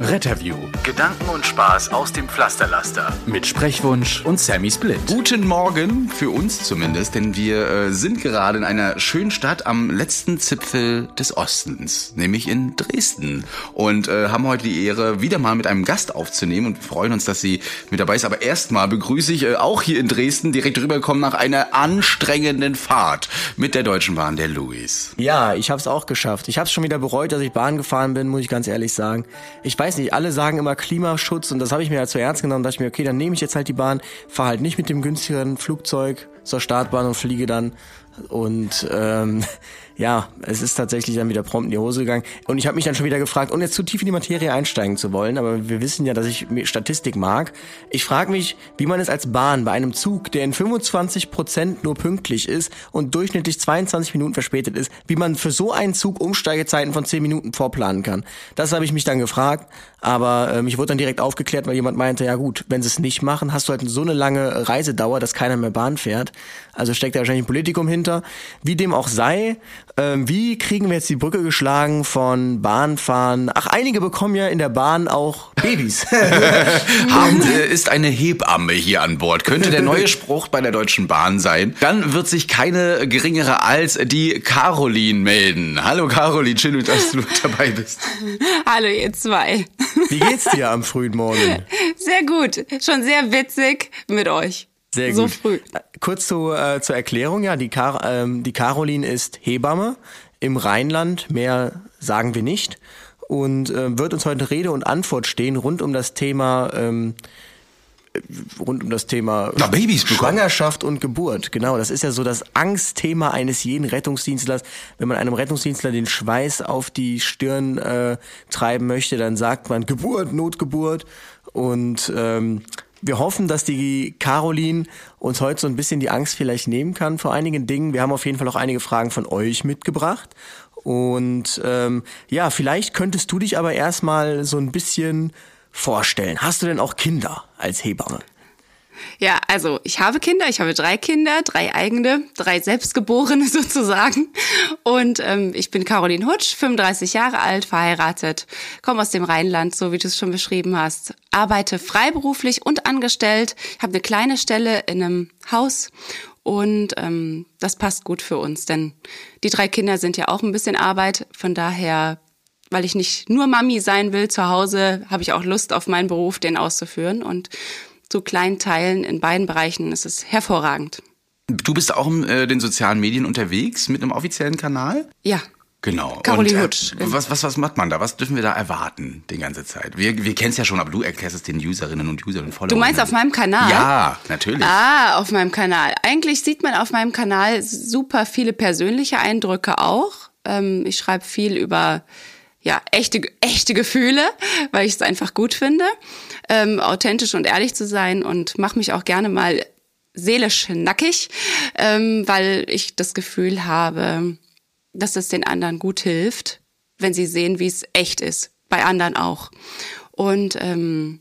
Retterview. Gedanken und Spaß aus dem Pflasterlaster. Mit Sprechwunsch und Sammy Split. Guten Morgen, für uns zumindest, denn wir äh, sind gerade in einer schönen Stadt am letzten Zipfel des Ostens, nämlich in Dresden. Und äh, haben heute die Ehre, wieder mal mit einem Gast aufzunehmen und wir freuen uns, dass sie mit dabei ist. Aber erstmal begrüße ich äh, auch hier in Dresden direkt rübergekommen nach einer anstrengenden Fahrt mit der Deutschen Bahn, der Luis. Ja, ich habe es auch geschafft. Ich habe es schon wieder bereut, dass ich Bahn gefahren bin, muss ich ganz ehrlich sagen. Ich weiß nicht, alle sagen immer Klimaschutz und das habe ich mir halt zu ernst genommen. Da dachte ich mir, okay, dann nehme ich jetzt halt die Bahn, fahre halt nicht mit dem günstigeren Flugzeug zur Startbahn und fliege dann. Und ähm, ja, es ist tatsächlich dann wieder prompt in die Hose gegangen. Und ich habe mich dann schon wieder gefragt, ohne jetzt zu tief in die Materie einsteigen zu wollen, aber wir wissen ja, dass ich Statistik mag. Ich frage mich, wie man es als Bahn bei einem Zug, der in 25 Prozent nur pünktlich ist und durchschnittlich 22 Minuten verspätet ist, wie man für so einen Zug Umsteigezeiten von 10 Minuten vorplanen kann. Das habe ich mich dann gefragt, aber äh, mich wurde dann direkt aufgeklärt, weil jemand meinte, ja gut, wenn sie es nicht machen, hast du halt so eine lange Reisedauer, dass keiner mehr Bahn fährt. Also steckt da wahrscheinlich ein Politikum hinter. Wie dem auch sei, ähm, wie kriegen wir jetzt die Brücke geschlagen von Bahnfahren? Ach, einige bekommen ja in der Bahn auch Babys. Haben, äh, ist eine Hebamme hier an Bord. Könnte der neue Spruch bei der Deutschen Bahn sein. Dann wird sich keine geringere als die Caroline melden. Hallo Caroline, schön, dass du dabei bist. Hallo ihr zwei. Wie geht's dir am frühen Morgen? Sehr gut. Schon sehr witzig mit euch. Sehr so gut. früh. Kurz zu, äh, zur Erklärung, ja, die, Car ähm, die Caroline ist Hebamme im Rheinland, mehr sagen wir nicht, und äh, wird uns heute Rede und Antwort stehen rund um das Thema ähm, rund um das Thema Na, Babys. Schwangerschaft und Geburt. Genau, das ist ja so das Angstthema eines jeden Rettungsdienstlers. Wenn man einem Rettungsdienstler den Schweiß auf die Stirn äh, treiben möchte, dann sagt man Geburt, Notgeburt. Und ähm, wir hoffen, dass die Caroline uns heute so ein bisschen die Angst vielleicht nehmen kann vor einigen Dingen. Wir haben auf jeden Fall auch einige Fragen von euch mitgebracht. Und ähm, ja, vielleicht könntest du dich aber erstmal so ein bisschen vorstellen. Hast du denn auch Kinder als Hebamme? Ja, also ich habe Kinder, ich habe drei Kinder, drei eigene, drei selbstgeborene sozusagen. Und ähm, ich bin Caroline Hutsch, 35 Jahre alt, verheiratet, komme aus dem Rheinland, so wie du es schon beschrieben hast. Arbeite freiberuflich und angestellt, habe eine kleine Stelle in einem Haus und ähm, das passt gut für uns, denn die drei Kinder sind ja auch ein bisschen Arbeit. Von daher, weil ich nicht nur Mami sein will zu Hause, habe ich auch Lust auf meinen Beruf, den auszuführen. Und zu kleinen Teilen in beiden Bereichen ist es hervorragend. Du bist auch in äh, den sozialen Medien unterwegs mit einem offiziellen Kanal? Ja. Genau. Caroline Und, Hutsch. Was, was, was macht man da? Was dürfen wir da erwarten die ganze Zeit? Wir, wir kennen es ja schon, aber du erklärst es den Userinnen und Usern Followern. Du meinst auf meinem Kanal? Ja, natürlich. Ah, auf meinem Kanal. Eigentlich sieht man auf meinem Kanal super viele persönliche Eindrücke auch. Ähm, ich schreibe viel über ja, echte, echte Gefühle, weil ich es einfach gut finde, ähm, authentisch und ehrlich zu sein und mache mich auch gerne mal seelisch nackig, ähm, weil ich das Gefühl habe, dass es den anderen gut hilft, wenn sie sehen, wie es echt ist. Bei anderen auch. Und ähm,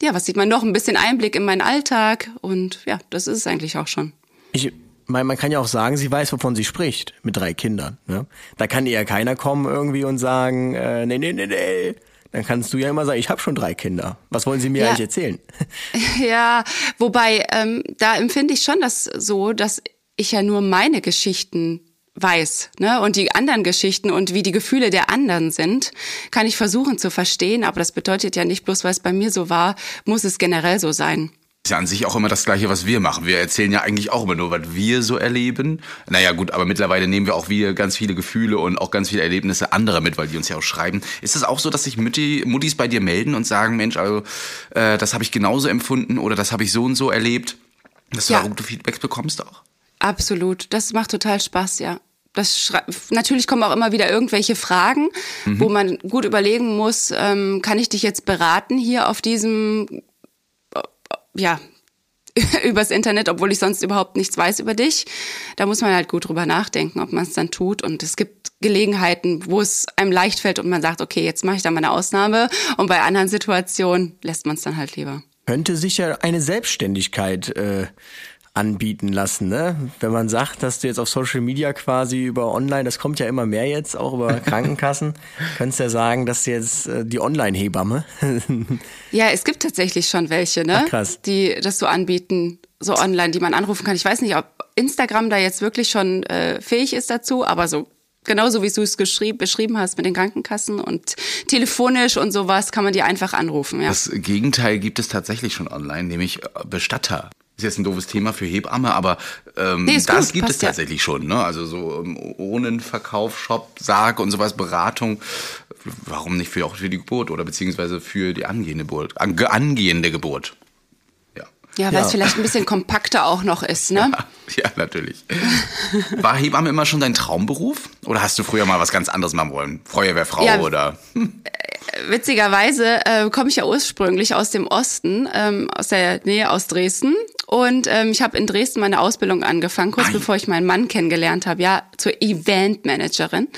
ja, was sieht man noch? Ein bisschen Einblick in meinen Alltag und ja, das ist es eigentlich auch schon. Ich meine, man kann ja auch sagen, sie weiß, wovon sie spricht, mit drei Kindern. Ne? Da kann ihr ja keiner kommen irgendwie und sagen, äh, nee, nee, nee, nee. Dann kannst du ja immer sagen, ich habe schon drei Kinder. Was wollen sie mir Ja. eigentlich erzählen? Ja, wobei, ähm, da empfinde ich schon das so, dass ich ja nur meine Geschichten weiß, ne? Und die anderen Geschichten und wie die Gefühle der anderen sind, kann ich versuchen zu verstehen, aber das bedeutet ja nicht bloß, weil es bei mir so war, muss es generell so sein. Ist ja an sich auch immer das Gleiche, was wir machen. Wir erzählen ja eigentlich auch immer nur, was wir so erleben. Naja, gut, aber mittlerweile nehmen wir auch wieder ganz viele Gefühle und auch ganz viele Erlebnisse anderer mit, weil die uns ja auch schreiben. Ist es auch so, dass sich Mütti, Muttis bei dir melden und sagen, Mensch, also äh, das habe ich genauso empfunden oder das habe ich so und so erlebt? Dass du Ja. da gute Feedbacks bekommst auch? Absolut. Das macht total Spaß, ja. Das natürlich kommen auch immer wieder irgendwelche Fragen, wo man gut überlegen muss, ähm, kann ich dich jetzt beraten hier auf diesem, ja, übers Internet, obwohl ich sonst überhaupt nichts weiß über dich. Da muss man halt gut drüber nachdenken, ob man es dann tut. Und es gibt Gelegenheiten, wo es einem leicht fällt und man sagt, okay, jetzt mache ich da mal eine Ausnahme. Und bei anderen Situationen lässt man es dann halt lieber. Könnte sich ja eine Selbstständigkeit äh, anbieten lassen, ne? Wenn man sagt, dass du jetzt auf Social Media quasi über Online, das kommt ja immer mehr jetzt, auch über Krankenkassen, könntest ja sagen, dass du jetzt äh, die Online-Hebamme. Ja, es gibt tatsächlich schon welche, ne? Ach, krass. Die das so anbieten, so online, die man anrufen kann. Ich weiß nicht, ob Instagram da jetzt wirklich schon äh, fähig ist dazu, aber so genauso wie du es geschrieben, beschrieben hast mit den Krankenkassen und telefonisch und sowas kann man die einfach anrufen, ja. Das Gegenteil gibt es tatsächlich schon online, nämlich äh, Bestatter. Ist jetzt ein doofes Thema für Hebamme, aber ähm, Nee, das gut, gibt es ja. tatsächlich schon. Ne? Also so ähm, Ohnenverkauf, Shop, Sarg und sowas, Beratung. Warum nicht für auch für die Geburt oder beziehungsweise für die angehende Geburt, ange, angehende Geburt. Ja. Ja, weil Ja. es vielleicht ein bisschen kompakter auch noch ist, ne? Ja, natürlich. War Hebamme immer schon dein Traumberuf? Oder hast du früher mal was ganz anderes machen wollen? Feuerwehrfrau Ja. oder? Witzigerweise äh, komme ich ja ursprünglich aus dem Osten, ähm, aus der Nähe aus Dresden. Und ähm, ich habe in Dresden meine Ausbildung angefangen, kurz Nein. bevor ich meinen Mann kennengelernt habe, ja, zur Eventmanagerin.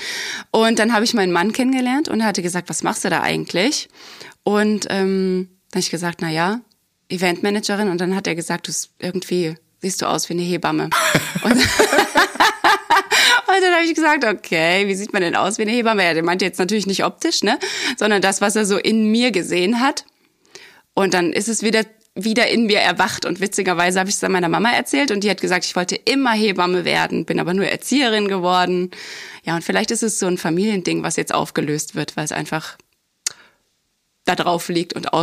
Und dann habe ich meinen Mann kennengelernt und er hatte gesagt, was machst du da eigentlich? Und ähm, dann habe ich gesagt, na ja, Eventmanagerin. Und dann hat er gesagt, du irgendwie siehst du aus wie eine Hebamme. und Und dann habe ich gesagt, okay, wie sieht man denn aus wie eine Hebamme? Ja, der meinte jetzt natürlich nicht optisch, ne? Sondern das, was er so in mir gesehen hat. Und dann ist es wieder wieder in mir erwacht und witzigerweise habe ich es dann meiner Mama erzählt und die hat gesagt, ich wollte immer Hebamme werden, bin aber nur Erzieherin geworden. Ja, und vielleicht ist es so ein Familiending, was jetzt aufgelöst wird, weil es einfach da drauf liegt und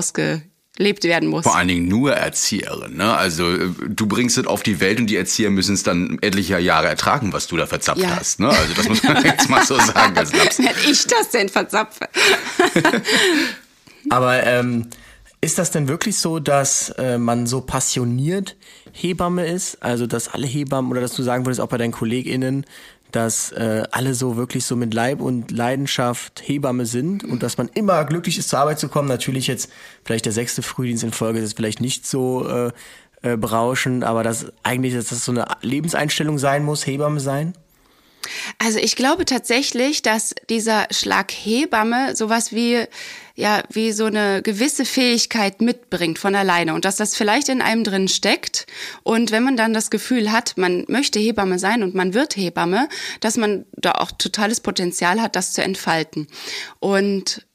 ausgelebt werden muss. Vor allen Dingen nur Erzieherin, ne? Also äh, du bringst es auf die Welt und die Erzieher müssen es dann etliche Jahre ertragen, was du da verzapft Ja. hast, ne? Also das muss man jetzt mal so sagen. Laps. Hätte ich das denn verzapfe? Aber ähm, ist das denn wirklich so, dass äh, man so passioniert Hebamme ist? Also dass alle Hebammen oder dass du sagen würdest, auch bei deinen KollegInnen, dass äh, alle so wirklich so mit Leib und Leidenschaft Hebamme sind und dass man immer glücklich ist, zur Arbeit zu kommen. Natürlich jetzt vielleicht der sechste Frühdienst in Folge ist vielleicht nicht so äh, äh, berauschend, aber dass eigentlich dass das so eine Lebenseinstellung sein muss, Hebamme sein. Also ich glaube tatsächlich, dass dieser Schlag Hebamme sowas wie ja wie so eine gewisse Fähigkeit mitbringt von alleine und dass das vielleicht in einem drin steckt und wenn man dann das Gefühl hat, man möchte Hebamme sein und man wird Hebamme, dass man da auch totales Potenzial hat, das zu entfalten. Und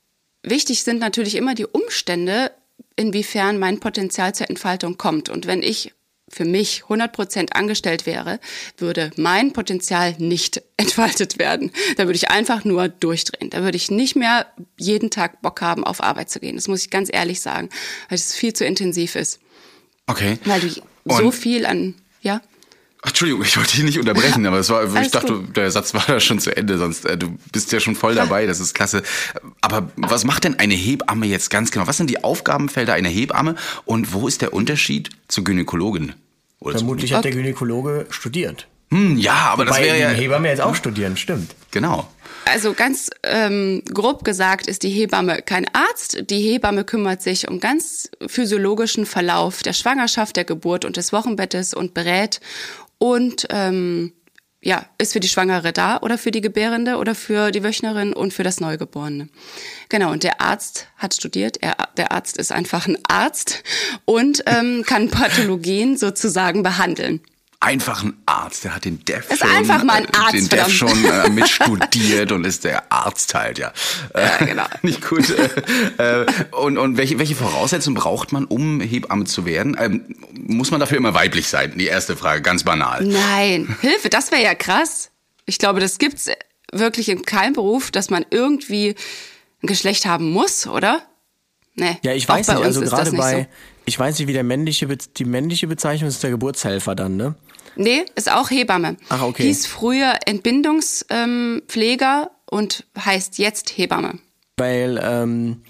wichtig sind natürlich immer die Umstände, inwiefern mein Potenzial zur Entfaltung kommt und wenn ich für mich 100% angestellt wäre, würde mein Potenzial nicht entfaltet werden. Da würde ich einfach nur durchdrehen. Da würde ich nicht mehr jeden Tag Bock haben, auf Arbeit zu gehen. Das muss ich ganz ehrlich sagen, weil es viel zu intensiv ist. Okay. Weil du so Und- viel an, ja? Entschuldigung, ich wollte dich nicht unterbrechen, aber es war, ich dachte, gut. der Satz war da schon zu Ende, sonst äh, du bist ja schon voll dabei, das ist klasse. Aber was macht denn eine Hebamme jetzt ganz genau? Was sind die Aufgabenfelder einer Hebamme und wo ist der Unterschied zur Gynäkologin? Oder Vermutlich hat der Gynäkologe studiert. hm, ja, aber das Weil wäre die ja Hebamme jetzt auch studieren, stimmt. genau. Also ganz ähm, grob gesagt ist die Hebamme kein Arzt. Die Hebamme kümmert sich um ganz physiologischen Verlauf der Schwangerschaft, der Geburt und des Wochenbettes und berät und ähm, ja, ist für die Schwangere da oder für die Gebärende oder für die Wöchnerin und für das Neugeborene. Genau, und der Arzt hat studiert, er, der Arzt ist einfach ein Arzt und ähm, kann Pathologien sozusagen behandeln. Einfach ein Arzt, der hat den Dev Ist schon, einfach mal ein äh, Arzt, den Dev schon äh, mitstudiert und ist der Arzt halt, ja. Ja, genau. Nicht gut. Äh, äh, und und welche, welche Voraussetzungen braucht man, um Hebamme zu werden? Ähm, muss man dafür immer weiblich sein? Die erste Frage, ganz banal. Nein, Hilfe, das wäre ja krass. Ich glaube, das gibt's wirklich in keinem Beruf, dass man irgendwie ein Geschlecht haben muss, oder? Nee. Ja, ich auch weiß bei nicht, also gerade bei, So. ich weiß nicht, wie der männliche, die männliche Bezeichnung ist der Geburtshelfer dann, ne? Nee, ist auch Hebamme. Ach, okay. Hieß früher Entbindungspfleger und heißt jetzt Hebamme. Weil ähm,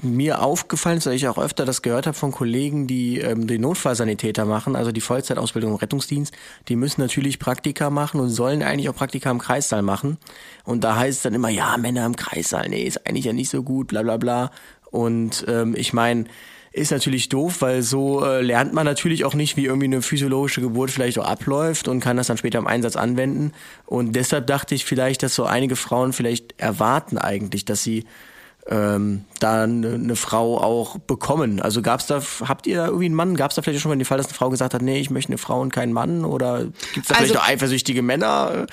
mir aufgefallen ist, weil ich auch öfter das gehört habe von Kollegen, die ähm, den Notfallsanitäter machen, also die Vollzeitausbildung im Rettungsdienst, die müssen natürlich Praktika machen und sollen eigentlich auch Praktika im Kreissaal machen. Und da heißt es dann immer, ja, Männer im Kreissaal, nee, ist eigentlich ja nicht so gut, bla bla bla. Und ähm, ich meine, ist natürlich doof, weil so äh, lernt man natürlich auch nicht, wie irgendwie eine physiologische Geburt vielleicht auch abläuft und kann das dann später im Einsatz anwenden. Und deshalb dachte ich vielleicht, dass so einige Frauen vielleicht erwarten eigentlich, dass sie ähm, da eine, eine Frau auch bekommen. Also gab's da, habt ihr da irgendwie einen Mann? Gab's da vielleicht schon mal den Fall, dass eine Frau gesagt hat, nee, ich möchte eine Frau und keinen Mann? Oder gibt's da Also- vielleicht auch eifersüchtige Männer?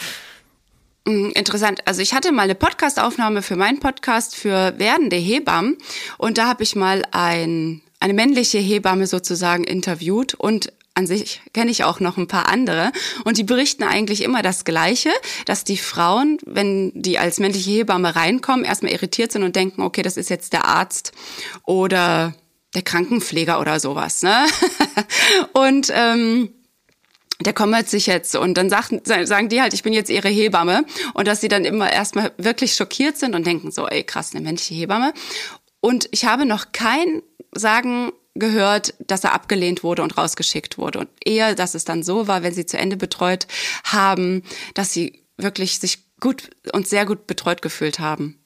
Mm, Interessant. Also ich hatte mal eine Podcastaufnahme für meinen Podcast für werdende Hebammen und da habe ich mal ein, eine männliche Hebamme sozusagen interviewt und an sich kenne ich auch noch ein paar andere und die berichten eigentlich immer das Gleiche, dass die Frauen, wenn die als männliche Hebamme reinkommen, erstmal irritiert sind und denken, okay, das ist jetzt der Arzt oder der Krankenpfleger oder sowas. Ne? und ähm, der kümmert sich jetzt und dann sagen, sagen die halt, ich bin jetzt ihre Hebamme und dass sie dann immer erstmal wirklich schockiert sind und denken so, ey krass, eine männliche Hebamme. Und ich habe noch kein Sagen gehört, dass er abgelehnt wurde und rausgeschickt wurde. Und eher, dass es dann so war, wenn sie zu Ende betreut haben, dass sie wirklich sich gut und sehr gut betreut gefühlt haben.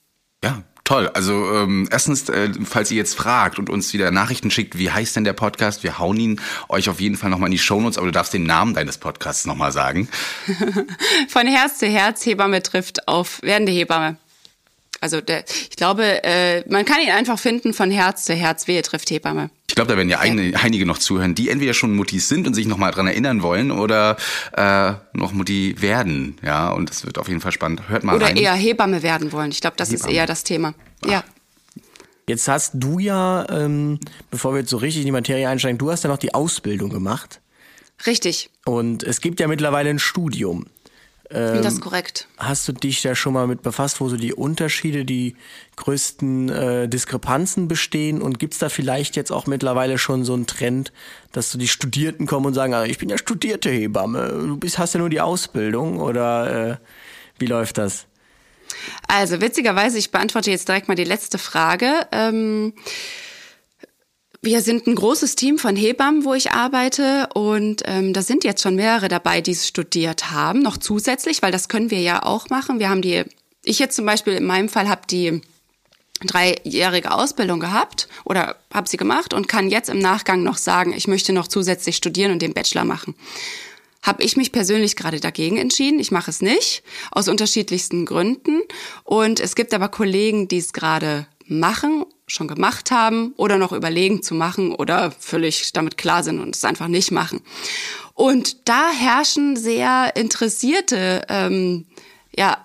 Ja, toll. Also ähm, erstens, äh, falls ihr jetzt fragt und uns wieder Nachrichten schickt, wie heißt denn der Podcast? Wir hauen ihn euch auf jeden Fall nochmal in die Shownotes, aber du darfst den Namen deines Podcasts nochmal sagen. Von Herz zu Herz Hebamme trifft auf werdende Hebamme. Also der, ich glaube, äh, man kann ihn einfach finden von Herz zu Herz, wehe trifft Hebamme. Ich glaube, da werden ja eine, einige noch zuhören, die entweder schon Muttis sind und sich nochmal dran erinnern wollen oder äh, noch Mutti werden. Ja, und das wird auf jeden Fall spannend. Hört mal Oder rein. eher Hebamme werden wollen. Ich glaube, das ist Hebamme. eher das Thema. Ja. Jetzt hast du ja, ähm, bevor wir jetzt so richtig in die Materie einsteigen, du hast ja noch die Ausbildung gemacht. Richtig. Und es gibt ja mittlerweile ein Studium. Ähm, das ist korrekt. Hast du dich da schon mal mit befasst, wo so die Unterschiede, die größten äh, Diskrepanzen bestehen? Und gibt's da vielleicht jetzt auch mittlerweile schon so einen Trend, dass so die Studierten kommen und sagen, ah, ich bin ja studierte Hebamme, du bist, hast ja nur die Ausbildung oder äh, wie läuft das? Also witzigerweise, ich beantworte jetzt direkt mal die letzte Frage. Ähm, wir sind ein großes Team von Hebammen, wo ich arbeite und ähm, da sind jetzt schon mehrere dabei, die es studiert haben, noch zusätzlich, weil das können wir ja auch machen. Wir haben die, ich jetzt zum Beispiel in meinem Fall habe die dreijährige Ausbildung gehabt oder habe sie gemacht und kann jetzt im Nachgang noch sagen, ich möchte noch zusätzlich studieren und den Bachelor machen. Habe ich mich persönlich gerade dagegen entschieden. Ich mache es nicht, aus unterschiedlichsten Gründen. Und es gibt aber Kollegen, die es gerade machen, schon gemacht haben oder noch überlegen zu machen oder völlig damit klar sind und es einfach nicht machen. Und da herrschen sehr interessierte, ähm, ja,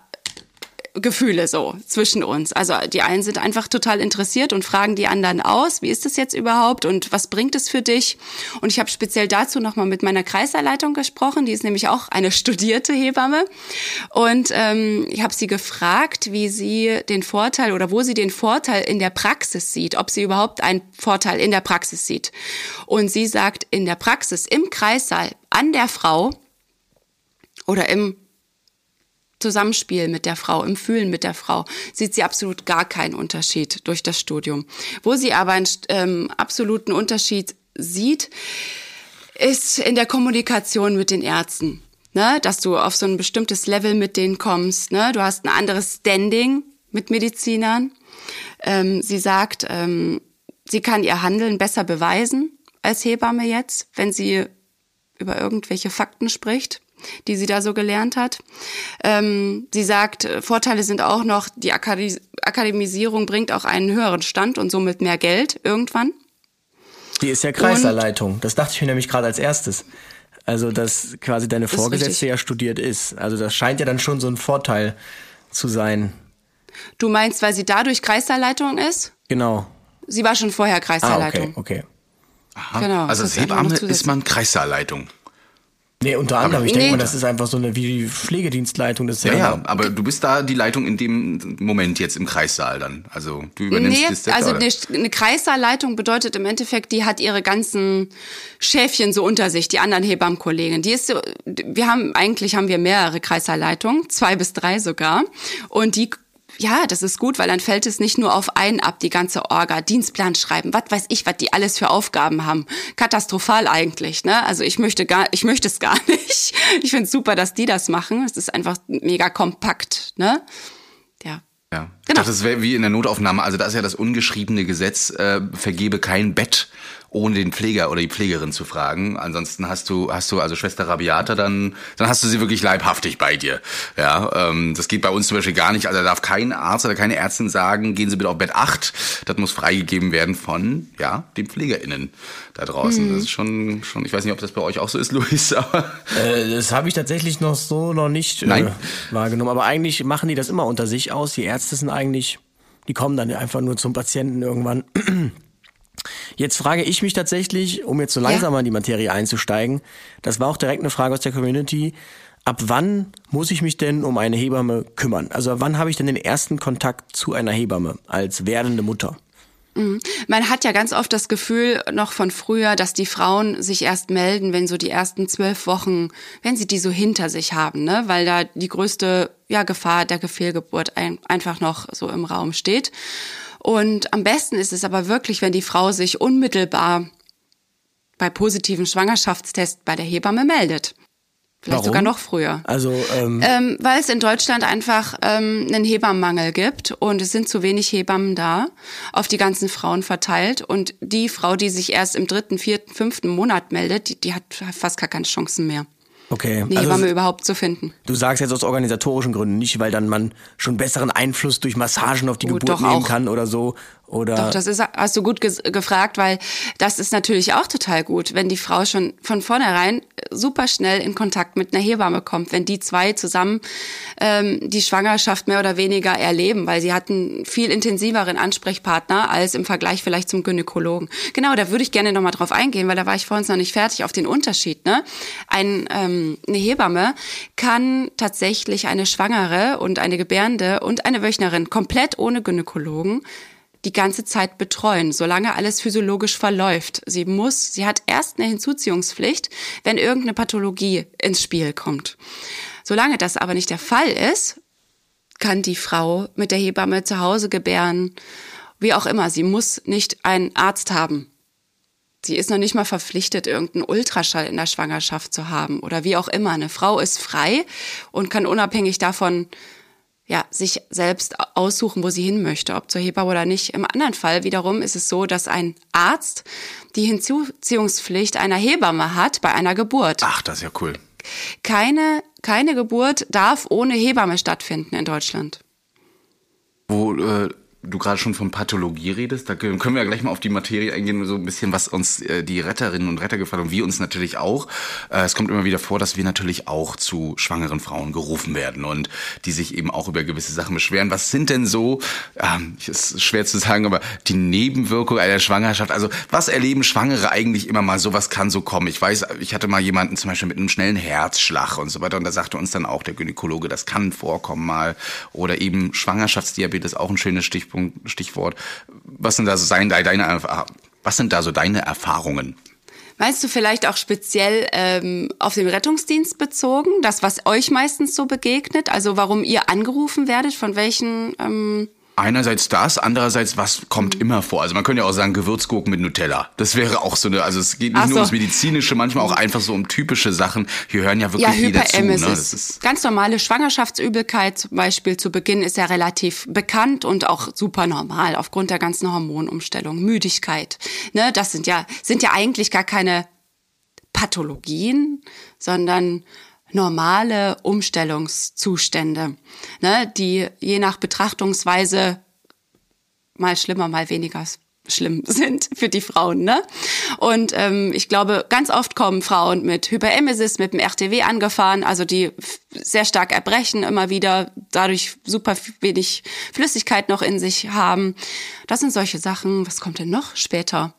Gefühle so zwischen uns. Also die einen sind einfach total interessiert und fragen die anderen aus, wie ist das jetzt überhaupt und was bringt es für dich? Und ich habe speziell dazu nochmal mit meiner Kreiserleitung gesprochen, die ist nämlich auch eine studierte Hebamme. Und ähm, ich habe sie gefragt, wie sie den Vorteil oder wo sie den Vorteil in der Praxis sieht, ob sie überhaupt einen Vorteil in der Praxis sieht. Und sie sagt, in der Praxis, im Kreissaal, an der Frau oder im Zusammenspiel mit der Frau, im Fühlen mit der Frau, sieht sie absolut gar keinen Unterschied durch das Studium. Wo sie aber einen ähm, absoluten Unterschied sieht, ist in der Kommunikation mit den Ärzten. Ne? Dass du auf so ein bestimmtes Level mit denen kommst. Ne? Du hast ein anderes Standing mit Medizinern. Ähm, sie sagt, ähm, sie kann ihr Handeln besser beweisen als Hebamme jetzt, wenn sie über irgendwelche Fakten spricht die sie da so gelernt hat. Ähm, sie sagt, äh, Vorteile sind auch noch, die Akademi Akademisierung bringt auch einen höheren Stand und somit mehr Geld irgendwann. Die ist ja Kreiserleitung. Das dachte ich mir nämlich gerade als erstes. Also, dass quasi deine Vorgesetzte richtig. ja studiert ist. Also, das scheint ja dann schon so ein Vorteil zu sein. Du meinst, weil sie dadurch Kreisleitung ist? Genau. Sie war schon vorher Ah, Kreisleitung. okay, okay. Aha. Genau, also als Hebamme ist man Kreissaalleitung. Nee, unter anderem. Ich denke Nee. mal, das ist einfach so eine wie die Pflegedienstleitung. Das ist Ja, ja, ja, aber du bist da die Leitung in dem Moment jetzt im Kreissaal dann. Also du übernimmst Nee, das Zepter, also oder? eine, Kreisleitung bedeutet im Endeffekt, die hat ihre ganzen Schäfchen so unter sich, die anderen Hebammenkollegen. Die ist so, wir haben, eigentlich haben wir mehrere Kreisleitungen, zwei bis drei sogar. Und die ja, das ist gut, weil dann fällt es nicht nur auf einen ab, die ganze Orga, Dienstplan schreiben, was weiß ich, was die alles für Aufgaben haben. Katastrophal eigentlich, ne? Also ich möchte gar, ich möchte es gar nicht. Ich finde es super, dass die das machen. Es ist einfach mega kompakt, ne? Ja. Ja. Genau. Ich dachte, das wäre wie in der Notaufnahme. Also da ist ja das ungeschriebene Gesetz, äh, vergebe kein Bett ohne den Pfleger oder die Pflegerin zu fragen. Ansonsten hast du, hast du also Schwester Rabiata, dann, dann hast du sie wirklich leibhaftig bei dir. Ja, ähm, das geht bei uns zum Beispiel gar nicht. Also da darf kein Arzt oder keine Ärztin sagen, gehen Sie bitte auf Bett 8. Das muss freigegeben werden von, ja, den PflegerInnen da draußen. Mhm. Das ist schon, schon, ich weiß nicht, ob das bei euch auch so ist, Luis, aber. Äh, das habe ich tatsächlich noch so noch nicht äh, wahrgenommen. Aber eigentlich machen die das immer unter sich aus. Die Ärzte sind eigentlich, die kommen dann einfach nur zum Patienten irgendwann. Jetzt frage ich mich tatsächlich, um jetzt so langsam ja. in die Materie einzusteigen, das war auch direkt eine Frage aus der Community, ab wann muss ich mich denn um eine Hebamme kümmern? Also wann habe ich denn den ersten Kontakt zu einer Hebamme als werdende Mutter? Mhm. Man hat ja ganz oft das Gefühl noch von früher, dass die Frauen sich erst melden, wenn so die ersten zwölf Wochen, wenn sie die so hinter sich haben, ne? weil da die größte ja, Gefahr der Gefehlgeburt ein, einfach noch so im Raum steht. Und am besten ist es aber wirklich, wenn die Frau sich unmittelbar bei positiven Schwangerschaftstest bei der Hebamme meldet. Vielleicht Warum? sogar noch früher. Also ähm ähm, weil es in Deutschland einfach ähm, einen Hebammenmangel gibt und es sind zu wenig Hebammen da, auf die ganzen Frauen verteilt. Und die Frau, die sich erst im dritten, vierten, fünften Monat meldet, die, die hat fast gar keine Chancen mehr. Okay. Eine also, Hebamme überhaupt zu finden. Du sagst jetzt aus organisatorischen Gründen nicht, weil dann man schon besseren Einfluss durch Massagen auf die oh, Geburt nehmen auch. kann oder so. Oder Doch, das ist, hast du gut gefragt, weil das ist natürlich auch total gut, wenn die Frau schon von vornherein super schnell in Kontakt mit einer Hebamme kommt, wenn die zwei zusammen ähm, die Schwangerschaft mehr oder weniger erleben, weil sie hatten viel intensiveren Ansprechpartner als im Vergleich vielleicht zum Gynäkologen. Genau, da würde ich gerne nochmal drauf eingehen, weil da war ich vorhin noch nicht fertig auf den Unterschied. Ne? Ein, ähm, eine Hebamme kann tatsächlich eine Schwangere und eine Gebärende und eine Wöchnerin komplett ohne Gynäkologen die ganze Zeit betreuen, solange alles physiologisch verläuft. Sie muss, sie hat erst eine Hinzuziehungspflicht, wenn irgendeine Pathologie ins Spiel kommt. Solange das aber nicht der Fall ist, kann die Frau mit der Hebamme zu Hause gebären, wie auch immer. Sie muss nicht einen Arzt haben. Sie ist noch nicht mal verpflichtet, irgendeinen Ultraschall in der Schwangerschaft zu haben oder wie auch immer. Eine Frau ist frei und kann unabhängig davon ja, sich selbst aussuchen, wo sie hin möchte, ob zur Hebamme oder nicht. Im anderen Fall wiederum ist es so, dass ein Arzt die Hinzuziehungspflicht einer Hebamme hat bei einer Geburt. Ach, das ist ja cool. Keine, keine Geburt darf ohne Hebamme stattfinden in Deutschland. Wo äh, du gerade schon von Pathologie redest, da können wir ja gleich mal auf die Materie eingehen, so ein bisschen, was uns äh, die Retterinnen und Retter gefallen und wir uns natürlich auch. Äh, es kommt immer wieder vor, dass wir natürlich auch zu schwangeren Frauen gerufen werden und die sich eben auch über gewisse Sachen beschweren. Was sind denn so, ähm, ist schwer zu sagen, aber die Nebenwirkungen einer Schwangerschaft? Also was erleben Schwangere eigentlich immer mal? Sowas kann so kommen. Ich weiß, ich hatte mal jemanden zum Beispiel mit einem schnellen Herzschlag und so weiter und da sagte uns dann auch der Gynäkologe, das kann vorkommen mal. Oder eben Schwangerschaftsdiabetes, auch ein schönes Stichwort Stichpunkt, Stichwort. Was sind da so deine, was sind da so deine Erfahrungen? Meinst du vielleicht auch speziell ähm, auf den Rettungsdienst bezogen, das, was euch meistens so begegnet? Also warum ihr angerufen werdet, von welchen ähm, Einerseits das, andererseits was kommt mhm. immer vor. Also man könnte ja auch sagen Gewürzgurken mit Nutella. Das wäre auch so eine, also es geht nicht so. nur ums Medizinische, manchmal auch einfach so um typische Sachen. Hier hören ja wirklich ja, jeder zu. Ne? Das ist ganz normale Schwangerschaftsübelkeit zum Beispiel zu Beginn ist ja relativ bekannt und auch super normal aufgrund der ganzen Hormonumstellung. Müdigkeit, ne, das sind ja sind ja eigentlich gar keine Pathologien, sondern normale Umstellungszustände, ne, die je nach Betrachtungsweise mal schlimmer, mal weniger schlimm sind für die Frauen. Ne? Und ähm, ich glaube, ganz oft kommen Frauen mit Hyperemesis, mit dem RTW angefahren, also die sehr stark erbrechen, immer wieder dadurch super wenig Flüssigkeit noch in sich haben. Das sind solche Sachen. Was kommt denn noch später?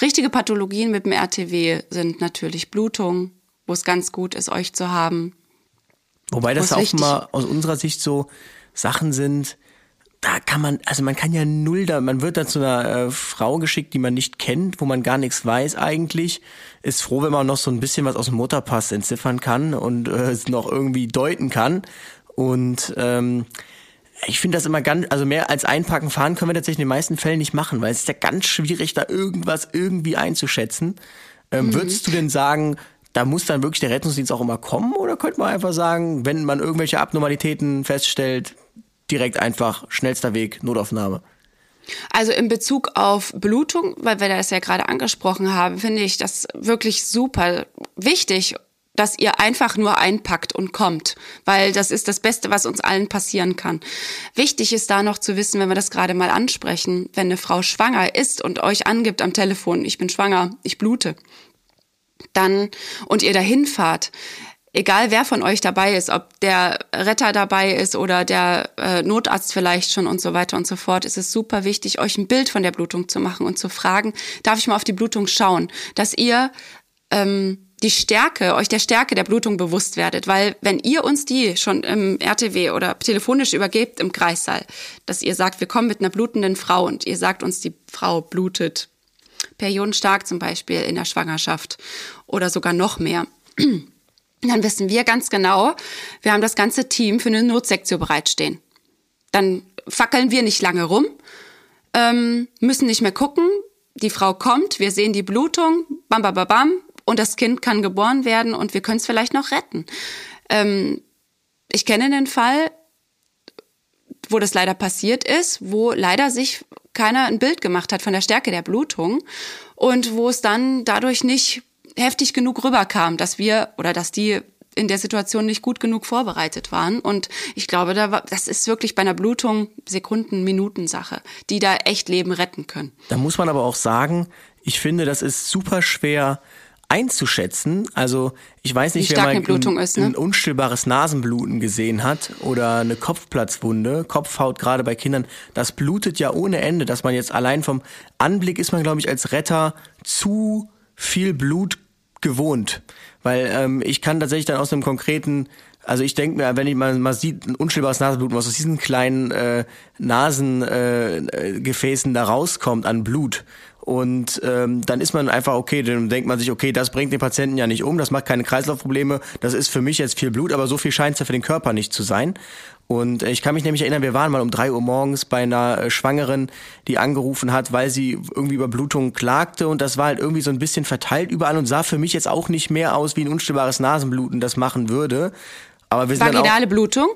Richtige Pathologien mit dem RTW sind natürlich Blutung, wo es ganz gut ist, euch zu haben. Wobei das auch mal aus unserer Sicht so Sachen sind, da kann man, also man kann ja null da, man wird da zu einer äh, Frau geschickt, die man nicht kennt, wo man gar nichts weiß eigentlich, ist froh, wenn man noch so ein bisschen was aus dem Mutterpass entziffern kann und äh, es noch irgendwie deuten kann. Und ähm, Ich finde das immer ganz, also mehr als einpacken fahren können wir tatsächlich in den meisten Fällen nicht machen, weil es ist ja ganz schwierig, da irgendwas irgendwie einzuschätzen. Ähm, Mhm. Würdest du denn sagen, da muss dann wirklich der Rettungsdienst auch immer kommen oder könnte man einfach sagen, wenn man irgendwelche Abnormalitäten feststellt, direkt einfach schnellster Weg, Notaufnahme? Also in Bezug auf Blutung, weil wir das ja gerade angesprochen haben, finde ich das wirklich super wichtig, dass ihr einfach nur einpackt und kommt, weil das ist das Beste, was uns allen passieren kann. Wichtig ist da noch zu wissen, wenn wir das gerade mal ansprechen, wenn eine Frau schwanger ist und euch angibt am Telefon, ich bin schwanger, ich blute, dann und ihr dahin fahrt, egal wer von euch dabei ist, ob der Retter dabei ist oder der äh, Notarzt vielleicht schon und so weiter und so fort, ist es super wichtig, euch ein Bild von der Blutung zu machen und zu fragen, darf ich mal auf die Blutung schauen, dass ihr ähm, die Stärke, euch der Stärke der Blutung bewusst werdet, weil wenn ihr uns die schon im RTW oder telefonisch übergebt im Kreissaal, dass ihr sagt, wir kommen mit einer blutenden Frau und ihr sagt uns, die Frau blutet periodenstark zum Beispiel in der Schwangerschaft oder sogar noch mehr, dann wissen wir ganz genau, wir haben das ganze Team für eine Notsektion bereitstehen. Dann fackeln wir nicht lange rum, ähm, müssen nicht mehr gucken. Die Frau kommt, wir sehen die Blutung, bam, bam, bam, bam, und das Kind kann geboren werden und wir können es vielleicht noch retten. Ähm, ich kenne einen Fall, wo das leider passiert ist, wo leider sich keiner ein Bild gemacht hat von der Stärke der Blutung und wo es dann dadurch nicht heftig genug rüberkam, dass wir oder dass die in der Situation nicht gut genug vorbereitet waren. Und ich glaube, da war, das ist wirklich bei einer Blutung Sekunden, Minuten Sache, die da echt Leben retten können. Da muss man aber auch sagen, ich finde, das ist super schwer einzuschätzen. Also ich weiß nicht, wer mal ein, ist, ne? ein unstillbares Nasenbluten gesehen hat oder eine Kopfplatzwunde, Kopfhaut gerade bei Kindern, das blutet ja ohne Ende, dass man jetzt allein vom Anblick ist man, glaube ich, als Retter zu viel Blut gewohnt. Weil ähm, ich kann tatsächlich dann aus einem konkreten also ich denke mir, wenn ich mal, mal sieht, ein unstillbares Nasenbluten, was aus diesen kleinen äh, Nasengefäßen äh, Gefäßen da rauskommt an Blut. Und ähm, dann ist man einfach okay, dann denkt man sich, okay, das bringt den Patienten ja nicht um, das macht keine Kreislaufprobleme, das ist für mich jetzt viel Blut, aber so viel scheint es ja für den Körper nicht zu sein. Und äh, ich kann mich nämlich erinnern, wir waren mal um drei Uhr morgens bei einer äh, Schwangeren, die angerufen hat, weil sie irgendwie über Blutung klagte und das war halt irgendwie so ein bisschen verteilt überall und sah für mich jetzt auch nicht mehr aus, wie ein unstillbares Nasenbluten das machen würde. Aber wir sind dann auch, Vaginale Blutung?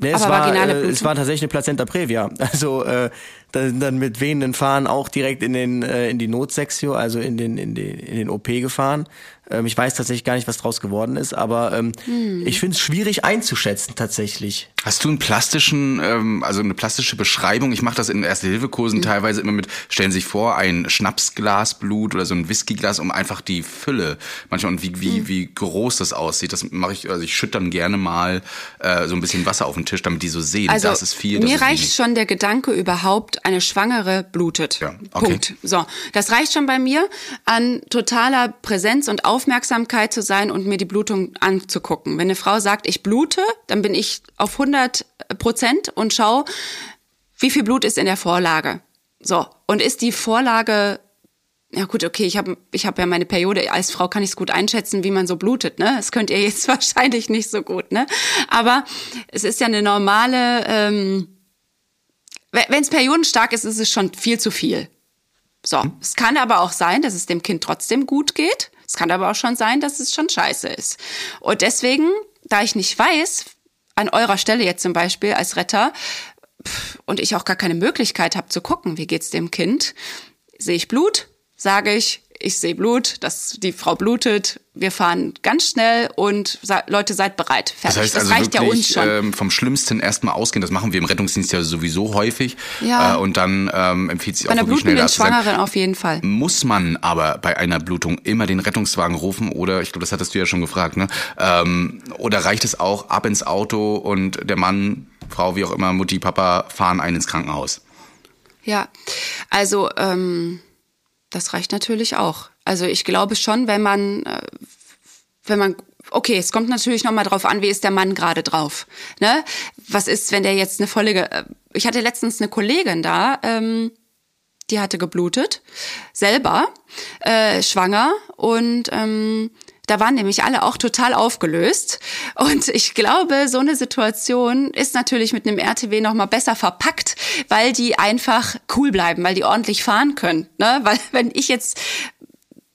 Nee, es Aber war, vaginale äh, es war tatsächlich eine Plazenta previa. Also äh, dann, dann mit wehenden Fahren auch direkt in den äh, in die Notsektio, also in den in den in den OP gefahren. Ähm, ich weiß tatsächlich gar nicht, was draus geworden ist, aber ähm, Hm. ich finde es schwierig einzuschätzen tatsächlich. Hast du einen plastischen, ähm, also eine plastische Beschreibung? Ich mache das in Erste-Hilfe-Kursen teilweise immer mit, stellen Sie sich vor, ein Schnapsglas Blut oder so ein Whiskyglas, um einfach die Fülle manchmal und wie, wie, wie groß das aussieht. Das mache ich, also ich schütte dann gerne mal äh, so ein bisschen Wasser auf den Tisch, damit die so sehen, Also das ist viel, das mir ist reicht wenig. schon der Gedanke überhaupt, eine Schwangere blutet. Ja, okay. Punkt. So, das reicht schon bei mir, an totaler Präsenz und Aufmerksamkeit zu sein und mir die Blutung anzugucken. Wenn eine Frau sagt, ich blute, dann bin ich auf 100 Prozent und schau, wie viel Blut ist in der Vorlage. So, und ist die Vorlage ja gut, okay, ich habe ich hab ja meine Periode. Als Frau kann ich es gut einschätzen, wie man so blutet. Ne, das könnt ihr jetzt wahrscheinlich nicht so gut. Ne, aber es ist ja eine normale. Ähm, wenn es periodenstark ist, ist es schon viel zu viel. So, es kann aber auch sein, dass es dem Kind trotzdem gut geht. Es kann aber auch schon sein, dass es schon scheiße ist. Und deswegen, da ich nicht weiß, an eurer Stelle jetzt zum Beispiel als Retter, und ich auch gar keine Möglichkeit habe zu gucken, wie geht's dem Kind, sehe ich Blut, sage ich, ich sehe Blut, dass die Frau blutet, wir fahren ganz schnell und Leute seid bereit. Fertig. Das heißt also reicht ja uns wirklich schon. ähm, vom Schlimmsten erstmal ausgehen. Das machen wir im Rettungsdienst ja sowieso häufig. Ja. Äh, und dann ähm, empfiehlt sich Bei auch einer wirklich schnell blutenden da zu sein. Schwangeren auf jeden Fall. Muss man aber bei einer Blutung immer den Rettungswagen rufen oder, ich glaube, das hattest du ja schon gefragt, ne? Ähm, oder reicht es auch ab ins Auto und der Mann, Frau, wie auch immer, Mutti, Papa fahren einen ins Krankenhaus? Ja, also ähm, das reicht natürlich auch. Also ich glaube schon, wenn man, äh, wenn man, okay, es kommt natürlich noch mal drauf an, wie ist der Mann gerade drauf. Ne? Was ist, wenn der jetzt eine volle, äh, ich hatte letztens eine Kollegin da, ähm, die hatte geblutet, selber, äh, schwanger und ähm, Da waren nämlich alle auch total aufgelöst. Und ich glaube, so eine Situation ist natürlich mit einem RTW noch mal besser verpackt, weil die einfach cool bleiben, weil die ordentlich fahren können. Ne? Weil wenn ich jetzt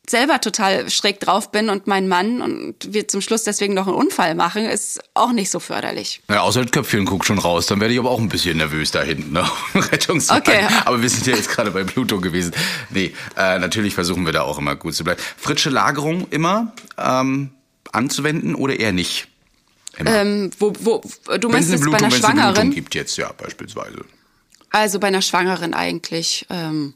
selber total schräg drauf bin und mein Mann und wir zum Schluss deswegen noch einen Unfall machen, ist auch nicht so förderlich. Ja, außer das Köpfchen guckt schon raus, dann werde ich aber auch ein bisschen nervös da hinten, ne? Rettungswagen. Okay. Aber wir sind ja jetzt gerade bei Pluto gewesen. Nee, äh, natürlich versuchen wir da auch immer gut zu bleiben. Fritsche Lagerung immer ähm, anzuwenden oder eher nicht? Ähm, wo, wo, du meinst jetzt bei einer Schwangeren? Eine Blutung gibt jetzt, ja, beispielsweise. Also bei einer Schwangeren eigentlich ähm,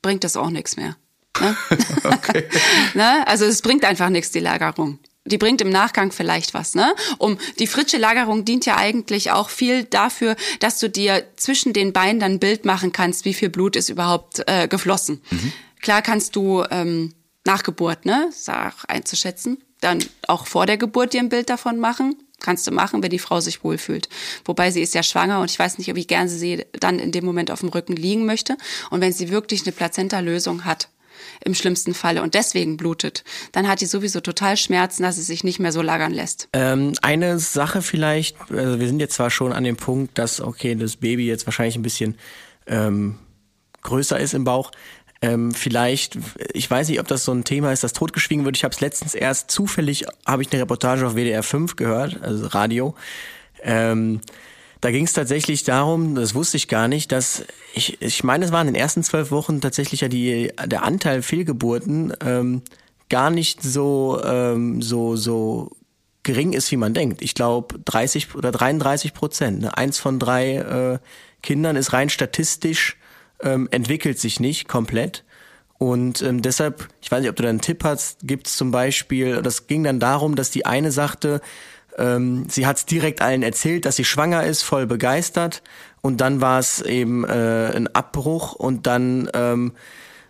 bringt das auch nichts mehr. Ne? okay. ne? Also es bringt einfach nichts, die Lagerung. Die bringt im Nachgang vielleicht was, ne? Um die fritsche Lagerung dient ja eigentlich auch viel dafür, dass du dir zwischen den Beinen dann ein Bild machen kannst, wie viel Blut ist überhaupt äh, geflossen. Mhm. Klar kannst du ähm, nach Geburt, ne, sag einzuschätzen, dann auch vor der Geburt dir ein Bild davon machen. Kannst du machen, wenn die Frau sich wohlfühlt. Wobei sie ist ja schwanger und ich weiß nicht, wie gern sie sie dann in dem Moment auf dem Rücken liegen möchte. Und wenn sie wirklich eine Plazenta-Lösung hat, im schlimmsten Falle und deswegen blutet, dann hat die sowieso total Schmerzen, dass es sich nicht mehr so lagern lässt. Ähm, eine Sache vielleicht, also wir sind jetzt zwar schon an dem Punkt, dass, okay, das Baby jetzt wahrscheinlich ein bisschen ähm, größer ist im Bauch. Ähm, vielleicht, ich weiß nicht, ob das so ein Thema ist, das totgeschwiegen wird. Ich habe es letztens erst zufällig, habe ich eine Reportage auf WDR 5 gehört, also Radio. Ähm, da ging es tatsächlich darum, das wusste ich gar nicht, dass ich, ich meine, es waren in den ersten zwölf Wochen tatsächlich ja die, der Anteil Fehlgeburten ähm, gar nicht so, ähm, so, so gering ist, wie man denkt. Ich glaube 30 oder 33 Prozent. Ne? Eins von drei äh, Kindern ist rein statistisch, ähm, entwickelt sich nicht komplett. Und ähm, deshalb, ich weiß nicht, ob du da einen Tipp hast, gibt es zum Beispiel, das ging dann darum, dass die eine sagte, ähm, sie hat es direkt allen erzählt, dass sie schwanger ist, voll begeistert. Und dann war es eben äh, ein Abbruch. Und dann ähm,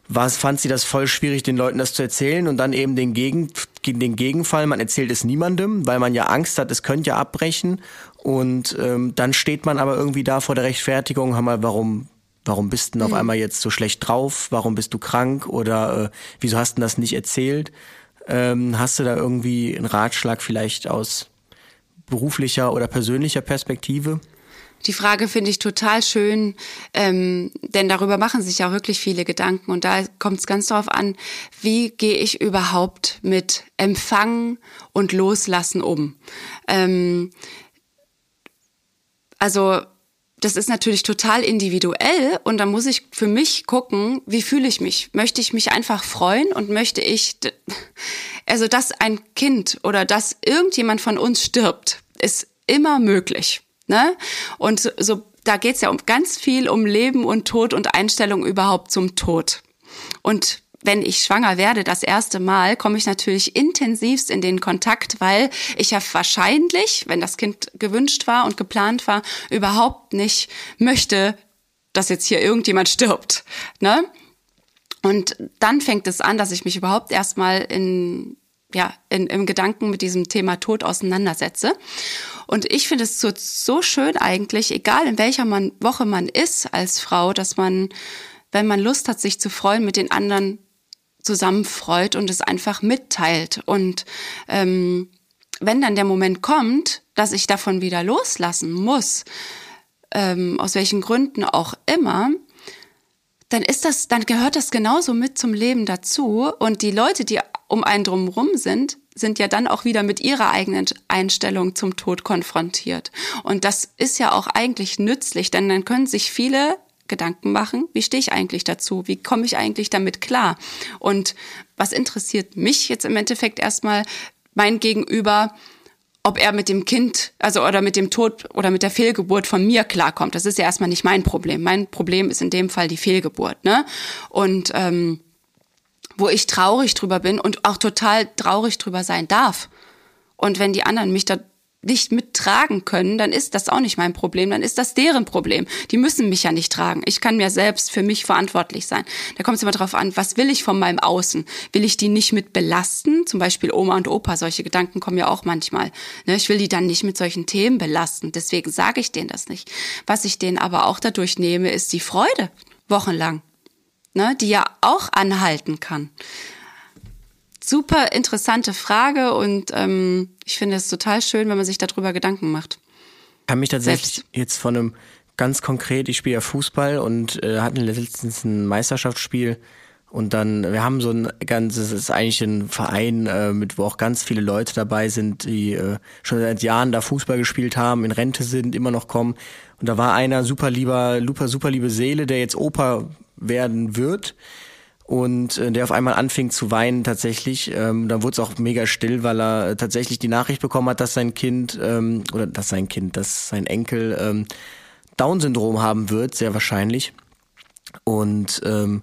was fand sie das voll schwierig, den Leuten das zu erzählen. Und dann eben den, Gegen, den Gegenfall, man erzählt es niemandem, weil man ja Angst hat, es könnte ja abbrechen. Und ähm, dann steht man aber irgendwie da vor der Rechtfertigung, hör mal, warum, warum bist du denn auf mhm. einmal jetzt so schlecht drauf, warum bist du krank? Oder äh, wieso hast du das nicht erzählt? Ähm, hast du da irgendwie einen Ratschlag vielleicht aus beruflicher oder persönlicher Perspektive? Die Frage finde ich total schön, ähm, denn darüber machen sich ja wirklich viele Gedanken und da kommt es ganz darauf an, wie gehe ich überhaupt mit Empfangen und Loslassen um. Ähm, also das ist natürlich total individuell und da muss ich für mich gucken, wie fühle ich mich? Möchte ich mich einfach freuen und möchte ich, also dass ein Kind oder dass irgendjemand von uns stirbt, ist immer möglich. Ne? Und so, so da geht's ja um ganz viel um Leben und Tod und Einstellung überhaupt zum Tod. Und wenn ich schwanger werde, das erste Mal, komme ich natürlich intensivst in den Kontakt, weil ich ja wahrscheinlich, wenn das Kind gewünscht war und geplant war, überhaupt nicht möchte, dass jetzt hier irgendjemand stirbt. Ne? Und dann fängt es an, dass ich mich überhaupt erstmal in ja, in, im Gedanken mit diesem Thema Tod auseinandersetze. Und ich finde es so, so schön eigentlich, egal in welcher man, Woche man ist als Frau, dass man, wenn man Lust hat, sich zu freuen, mit den anderen zusammen freut und es einfach mitteilt. Und ähm, wenn dann der Moment kommt, dass ich davon wieder loslassen muss, ähm, aus welchen Gründen auch immer, dann ist das, dann gehört das genauso mit zum Leben dazu. Und die Leute, die um einen drumherum sind, sind ja dann auch wieder mit ihrer eigenen Einstellung zum Tod konfrontiert. Und das ist ja auch eigentlich nützlich, denn dann können sich viele Gedanken machen, wie stehe ich eigentlich dazu, wie komme ich eigentlich damit klar. Und was interessiert mich jetzt im Endeffekt erstmal mein Gegenüber, ob er mit dem Kind, also oder mit dem Tod oder mit der Fehlgeburt von mir klarkommt. Das ist ja erstmal nicht mein Problem. Mein Problem ist in dem Fall die Fehlgeburt. Ne? Und ähm, wo ich traurig drüber bin und auch total traurig drüber sein darf. Und wenn die anderen mich da nicht mittragen können, dann ist das auch nicht mein Problem, dann ist das deren Problem. Die müssen mich ja nicht tragen. Ich kann mir selbst für mich verantwortlich sein. Da kommt es immer drauf an, was will ich von meinem Außen? Will ich die nicht mit belasten? Zum Beispiel Oma und Opa, solche Gedanken kommen ja auch manchmal. Ne, ich will die dann nicht mit solchen Themen belasten, deswegen sage ich denen das nicht. Was ich denen aber auch dadurch nehme, ist die Freude, wochenlang, ne, die ja auch anhalten kann super interessante Frage und ähm, ich finde es total schön, wenn man sich darüber Gedanken macht. Ich kann mich tatsächlich Selbst. jetzt von einem ganz konkret, ich spiele ja Fußball und äh, hatten letztens ein Meisterschaftsspiel und dann, wir haben so ein ganzes, ist eigentlich ein Verein, äh, mit wo auch ganz viele Leute dabei sind, die äh, schon seit Jahren da Fußball gespielt haben, in Rente sind, immer noch kommen. Und da war einer super lieber, super, super liebe Seele, der jetzt Opa werden wird und äh, der auf einmal anfing zu weinen tatsächlich. Ähm, dann wurde es auch mega still, weil er tatsächlich die Nachricht bekommen hat, dass sein Kind ähm, oder dass sein Kind, dass sein Enkel ähm, Down-Syndrom haben wird, sehr wahrscheinlich. Und ähm,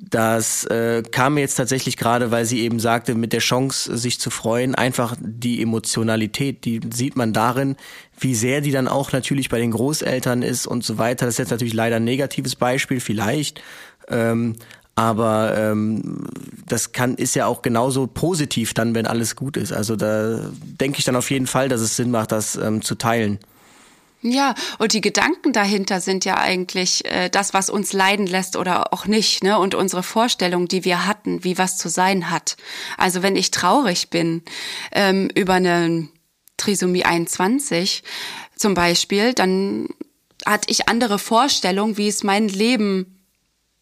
das äh, kam mir jetzt tatsächlich gerade, weil sie eben sagte, mit der Chance, sich zu freuen, einfach die Emotionalität, die sieht man darin, wie sehr die dann auch natürlich bei den Großeltern ist und so weiter. Das ist jetzt natürlich leider ein negatives Beispiel, vielleicht. Ähm, aber ähm, das kann ist ja auch genauso positiv dann, wenn alles gut ist. Also da denke ich dann auf jeden Fall, dass es Sinn macht, das ähm, zu teilen. Ja, und die Gedanken dahinter sind ja eigentlich äh, das, was uns leiden lässt oder auch nicht, ne? Und unsere Vorstellung, die wir hatten, wie was zu sein hat. Also wenn ich traurig bin ähm, über eine Trisomie 21 zum Beispiel, dann hatte ich andere Vorstellungen, wie es mein Leben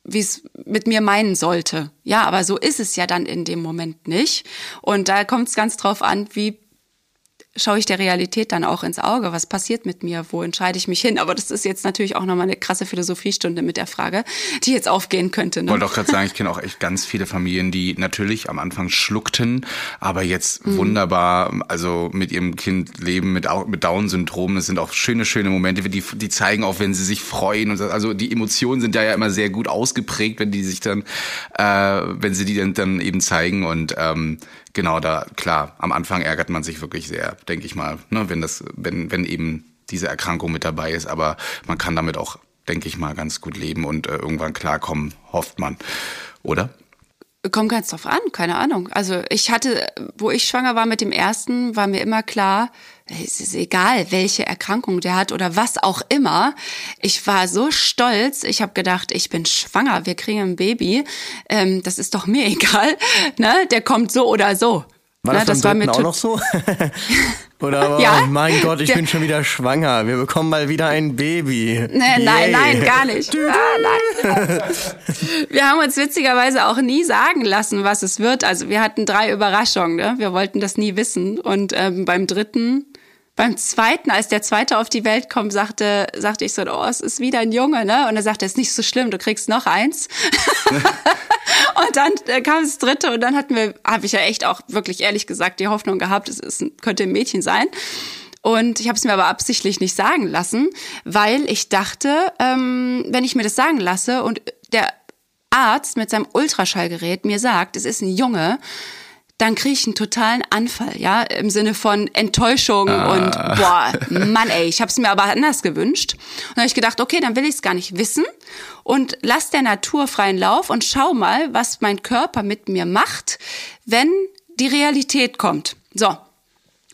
wie es mit mir meinen sollte. Ja, aber so ist es ja dann in dem Moment nicht. Und da kommt es ganz drauf an, wie schaue ich der Realität dann auch ins Auge? Was passiert mit mir? Wo entscheide ich mich hin? Aber das ist jetzt natürlich auch nochmal eine krasse Philosophiestunde mit der Frage, die jetzt aufgehen könnte. Ne? Wollte auch gerade sagen, ich kenne auch echt ganz viele Familien, die natürlich am Anfang schluckten, aber jetzt mhm. wunderbar, also mit ihrem Kind leben mit, mit Down-Syndrom. Es sind auch schöne, schöne Momente, die, die zeigen auch, wenn sie sich freuen. Und also die Emotionen sind ja, ja immer sehr gut ausgeprägt, wenn die sich dann, äh, wenn sie die dann, dann eben zeigen. Und ähm, genau, da klar, am Anfang ärgert man sich wirklich sehr, denke ich mal, ne, wenn das, wenn, wenn eben diese Erkrankung mit dabei ist. Aber man kann damit auch, denke ich mal, ganz gut leben und äh, irgendwann klarkommen, hofft man. Oder? Kommt ganz drauf an, keine Ahnung. Also ich hatte, wo ich schwanger war mit dem ersten, war mir immer klar, es ist egal, welche Erkrankung der hat oder was auch immer. Ich war so stolz. Ich habe gedacht, ich bin schwanger, wir kriegen ein Baby. Ähm, das ist doch mir egal. Ne? Der kommt so oder so. War das, Na, das war mir auch noch so? Oder aber, ja? mein Gott, ich bin schon wieder schwanger. Wir bekommen mal wieder ein Baby. Nee, nein, nein, gar nicht. ah, nein. Wir haben uns witzigerweise auch nie sagen lassen, was es wird. Also wir hatten drei Überraschungen. Ne? Wir wollten das nie wissen. Und ähm, beim dritten beim zweiten, als der zweite auf die Welt kommt, sagte, sagte ich so, oh, es ist wieder ein Junge, ne? Und er sagte, es ist nicht so schlimm, du kriegst noch eins. und dann äh, kam das dritte und dann hatten wir, habe ich ja echt auch wirklich ehrlich gesagt die Hoffnung gehabt, es ist, könnte ein Mädchen sein. Und ich habe es mir aber absichtlich nicht sagen lassen, weil ich dachte, ähm, wenn ich mir das sagen lasse und der Arzt mit seinem Ultraschallgerät mir sagt, es ist ein Junge, dann kriege ich einen totalen Anfall, ja, im Sinne von Enttäuschung ah. und boah, Mann, ey, ich habe es mir aber anders gewünscht. Und dann habe ich gedacht, okay, dann will ich es gar nicht wissen und lass der Natur freien Lauf und schau mal, was mein Körper mit mir macht, wenn die Realität kommt. So.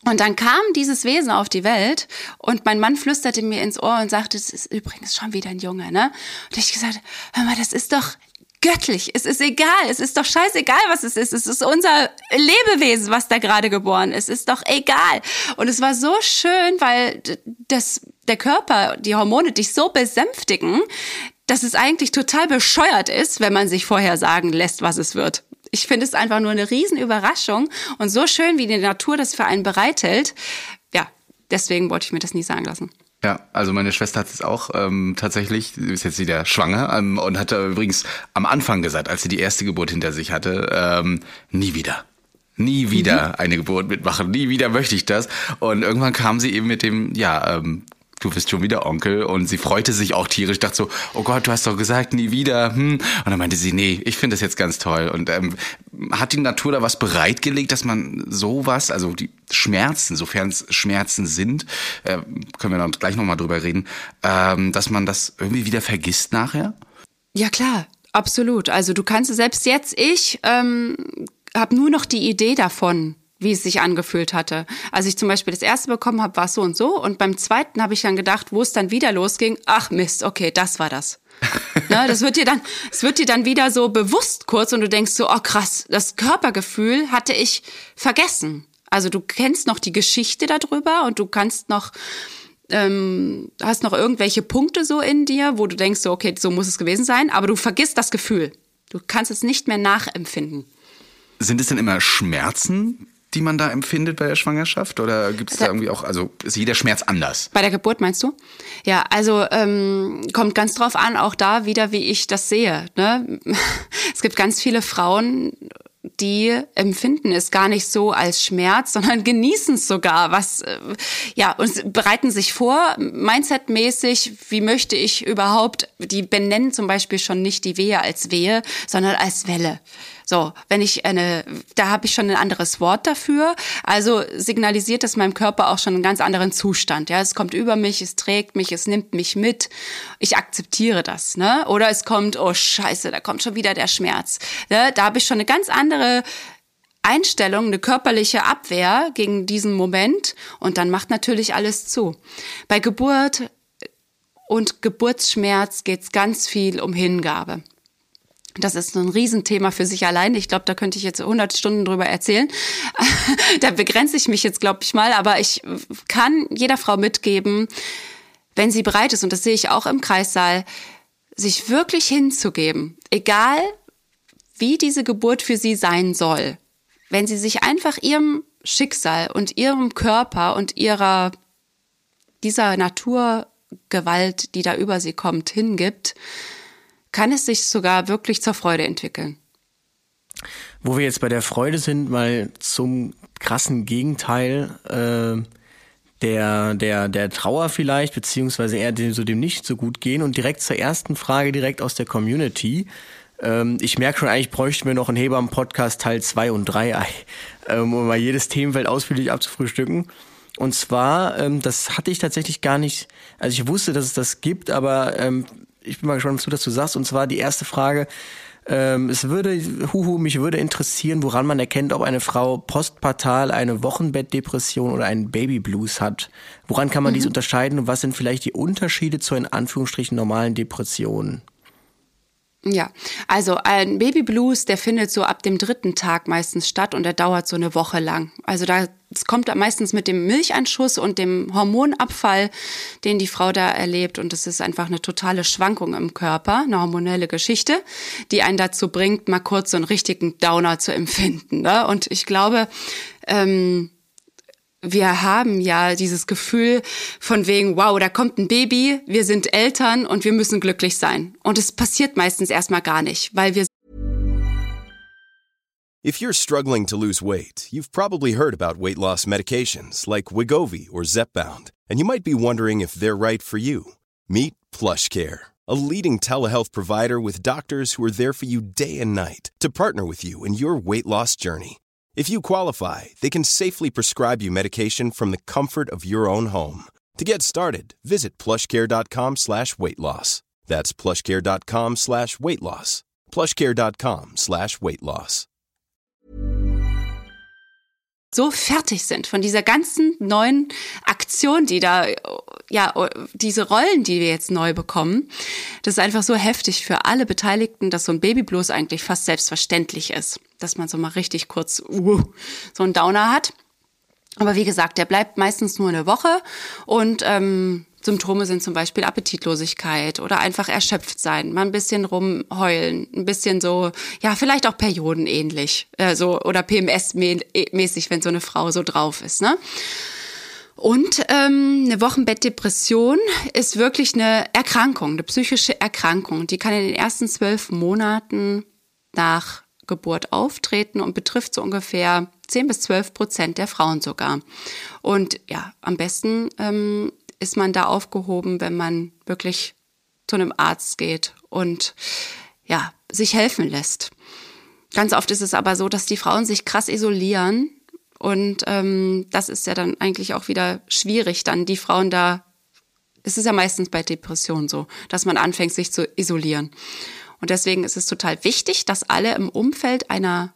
Und dann kam dieses Wesen auf die Welt und mein Mann flüsterte mir ins Ohr und sagte, es ist übrigens schon wieder ein Junge, ne? Und ich gesagt, hör mal, das ist doch göttlich. Es ist egal. Es ist doch scheißegal, was es ist. Es ist unser Lebewesen, was da gerade geboren ist. Es ist doch egal. Und es war so schön, weil das, der Körper, die Hormone dich so besänftigen, dass es eigentlich total bescheuert ist, wenn man sich vorher sagen lässt, was es wird. Ich finde es einfach nur eine Riesenüberraschung und so schön, wie die Natur das für einen bereithält. Ja, deswegen wollte ich mir das nie sagen lassen. Ja, also meine Schwester hat es auch ähm, tatsächlich, ist jetzt wieder schwanger ähm, und hatte übrigens am Anfang gesagt, als sie die erste Geburt hinter sich hatte, ähm, nie wieder. Nie wieder mhm. eine Geburt mitmachen, nie wieder möchte ich das. Und irgendwann kam sie eben mit dem, ja, ähm, du bist schon wieder Onkel. Und sie freute sich auch tierisch, dachte so, oh Gott, du hast doch gesagt, nie wieder. Hm. Und dann meinte sie, nee, ich finde das jetzt ganz toll. Und ähm, hat die Natur da was bereitgelegt, dass man sowas, also die Schmerzen, sofern es Schmerzen sind, äh, können wir dann gleich nochmal drüber reden, ähm, dass man das irgendwie wieder vergisst nachher? Ja, klar. Absolut. Also du kannst selbst jetzt, ich ähm, habe nur noch die Idee davon, wie es sich angefühlt hatte. Als ich zum Beispiel das erste bekommen habe, war es so und so. Und beim zweiten habe ich dann gedacht, wo es dann wieder losging, ach Mist, okay, das war das. Ne? Das wird dir dann, es wird dir dann wieder so bewusst kurz und du denkst so, oh krass, das Körpergefühl hatte ich vergessen. Also du kennst noch die Geschichte darüber und du kannst noch ähm, hast noch irgendwelche Punkte so in dir, wo du denkst so, okay, so muss es gewesen sein, aber du vergisst das Gefühl. Du kannst es nicht mehr nachempfinden. Sind es denn immer Schmerzen, die man da empfindet bei der Schwangerschaft? Oder gibt es da irgendwie auch, also ist jeder Schmerz anders? Bei der Geburt meinst du? Ja, also ähm, kommt ganz drauf an, auch da wieder, wie ich das sehe. Ne? Es gibt ganz viele Frauen, die empfinden es gar nicht so als Schmerz, sondern genießen es sogar, was äh, ja und bereiten sich vor, mindsetmäßig, wie möchte ich überhaupt, die benennen zum Beispiel schon nicht die Wehe als Wehe, sondern als Welle. So, wenn ich eine, da habe ich schon ein anderes Wort dafür. Also signalisiert es meinem Körper auch schon einen ganz anderen Zustand. Ja, es kommt über mich, es trägt mich, es nimmt mich mit. Ich akzeptiere das. Ne? Oder es kommt, oh Scheiße, da kommt schon wieder der Schmerz. Ne? Da habe ich schon eine ganz andere Einstellung, eine körperliche Abwehr gegen diesen Moment und dann macht natürlich alles zu. Bei Geburt und Geburtsschmerz geht es ganz viel um Hingabe. Das ist ein Riesenthema für sich allein. Ich glaube, da könnte ich jetzt 100 Stunden drüber erzählen. da begrenze ich mich jetzt, glaube ich mal. Aber ich kann jeder Frau mitgeben, wenn sie bereit ist, und das sehe ich auch im Kreissaal, sich wirklich hinzugeben, egal wie diese Geburt für sie sein soll. Wenn sie sich einfach ihrem Schicksal und ihrem Körper und ihrer, dieser Naturgewalt, die da über sie kommt, hingibt, kann es sich sogar wirklich zur Freude entwickeln. Wo wir jetzt bei der Freude sind, mal zum krassen Gegenteil äh, der, der, der Trauer vielleicht, beziehungsweise eher dem, so dem nicht so gut gehen und direkt zur ersten Frage direkt aus der Community. Ähm, ich merke schon, eigentlich bräuchten wir noch einen Hebammen-Podcast Teil 2 und 3, ähm, um mal jedes Themenfeld ausführlich abzufrühstücken. Und zwar, ähm, das hatte ich tatsächlich gar nicht, also ich wusste, dass es das gibt, aber ähm, ich bin mal gespannt, was du dazu sagst. Und zwar die erste Frage. Ähm, es würde, huhu, mich würde interessieren, woran man erkennt, ob eine Frau postpartal eine Wochenbettdepression oder einen Babyblues hat. Woran kann man mhm. dies unterscheiden und was sind vielleicht die Unterschiede zur in Anführungsstrichen normalen Depression? Ja, also ein Babyblues, der findet so ab dem dritten Tag meistens statt und der dauert so eine Woche lang. Also da es kommt meistens mit dem Milcheinschuss und dem Hormonabfall, den die Frau da erlebt. Und es ist einfach eine totale Schwankung im Körper, eine hormonelle Geschichte, die einen dazu bringt, mal kurz so einen richtigen Downer zu empfinden. Ne? Und ich glaube, ähm, wir haben ja dieses Gefühl von wegen, wow, da kommt ein Baby, wir sind Eltern und wir müssen glücklich sein. Und es passiert meistens erstmal gar nicht, weil wir If you're struggling to lose weight, you've probably heard about weight loss medications like Wigovi or Zepbound, and you might be wondering if they're right for you. Meet PlushCare, a leading telehealth provider with doctors who are there for you day and night to partner with you in your weight loss journey. If you qualify, they can safely prescribe you medication from the comfort of your own home. To get started, visit plushcare.com slash weight loss. That's plushcare.com slash weight loss. Plushcare.com slash weight loss. So fertig sind von dieser ganzen neuen Aktion, die da, ja, diese Rollen, die wir jetzt neu bekommen. Das ist einfach so heftig für alle Beteiligten, dass so ein Baby bloß eigentlich fast selbstverständlich ist dass man so mal richtig kurz uh, so einen Downer hat. Aber wie gesagt, der bleibt meistens nur eine Woche und ähm, Symptome sind zum Beispiel Appetitlosigkeit oder einfach erschöpft sein, mal ein bisschen rumheulen, ein bisschen so, ja, vielleicht auch periodenähnlich, äh, so oder PMS-mäßig, wenn so eine Frau so drauf ist, ne? Und ähm, eine Wochenbettdepression ist wirklich eine Erkrankung, eine psychische Erkrankung. Die kann in den ersten zwölf Monaten nach Geburt auftreten und betrifft so ungefähr 10 bis 12 Prozent der Frauen sogar. Und ja, am besten ähm, ist man da aufgehoben, wenn man wirklich zu einem Arzt geht und ja, sich helfen lässt. Ganz oft ist es aber so, dass die Frauen sich krass isolieren und ähm, das ist ja dann eigentlich auch wieder schwierig, dann die Frauen da. Es ist ja meistens bei Depressionen so, dass man anfängt, sich zu isolieren. Und deswegen ist es total wichtig, dass alle im Umfeld einer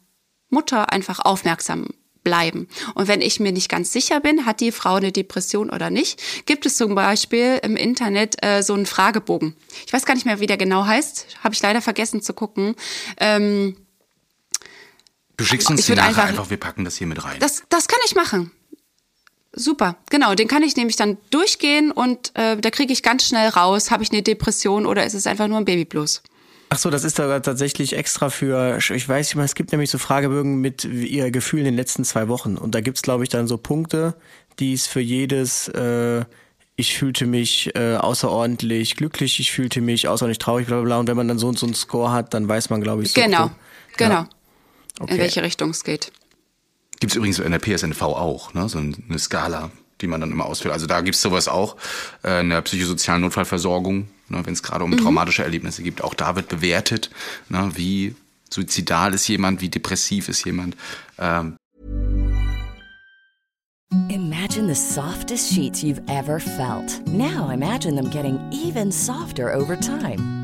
Mutter einfach aufmerksam bleiben. Und wenn ich mir nicht ganz sicher bin, hat die Frau eine Depression oder nicht, gibt es zum Beispiel im Internet äh, so einen Fragebogen. Ich weiß gar nicht mehr, wie der genau heißt, habe ich leider vergessen zu gucken. Ähm, Du schickst uns den nachher einfach- einfach, wir packen das hier mit rein. das, das kann ich machen. Super, genau. Den kann ich nämlich dann durchgehen und äh, da kriege ich ganz schnell raus, habe ich eine Depression oder ist es einfach nur ein Babyblues. Ach so, das ist da tatsächlich extra für, ich weiß nicht mal, es gibt nämlich so Fragebögen mit ihr Gefühl in den letzten zwei Wochen. Und da gibt's glaube ich, dann so Punkte, die es für jedes, äh, ich fühlte mich äh, außerordentlich glücklich, ich fühlte mich außerordentlich traurig, bla bla bla. Und wenn man dann so und so einen Score hat, dann weiß man, glaube ich, so genau, grob. genau. Ja. Okay. In welche Richtung es geht. Gibt's übrigens in der PSNV auch, ne? so eine Skala, die man dann immer ausfüllt. Also da gibt's sowas auch äh, in der psychosozialen Notfallversorgung, ne? wenn es gerade um Mhm. traumatische Erlebnisse gibt. Auch da wird bewertet, ne? wie suizidal ist jemand, wie depressiv ist jemand. Ähm, Imagine the softest sheets you've ever felt. Now imagine them getting even softer over time.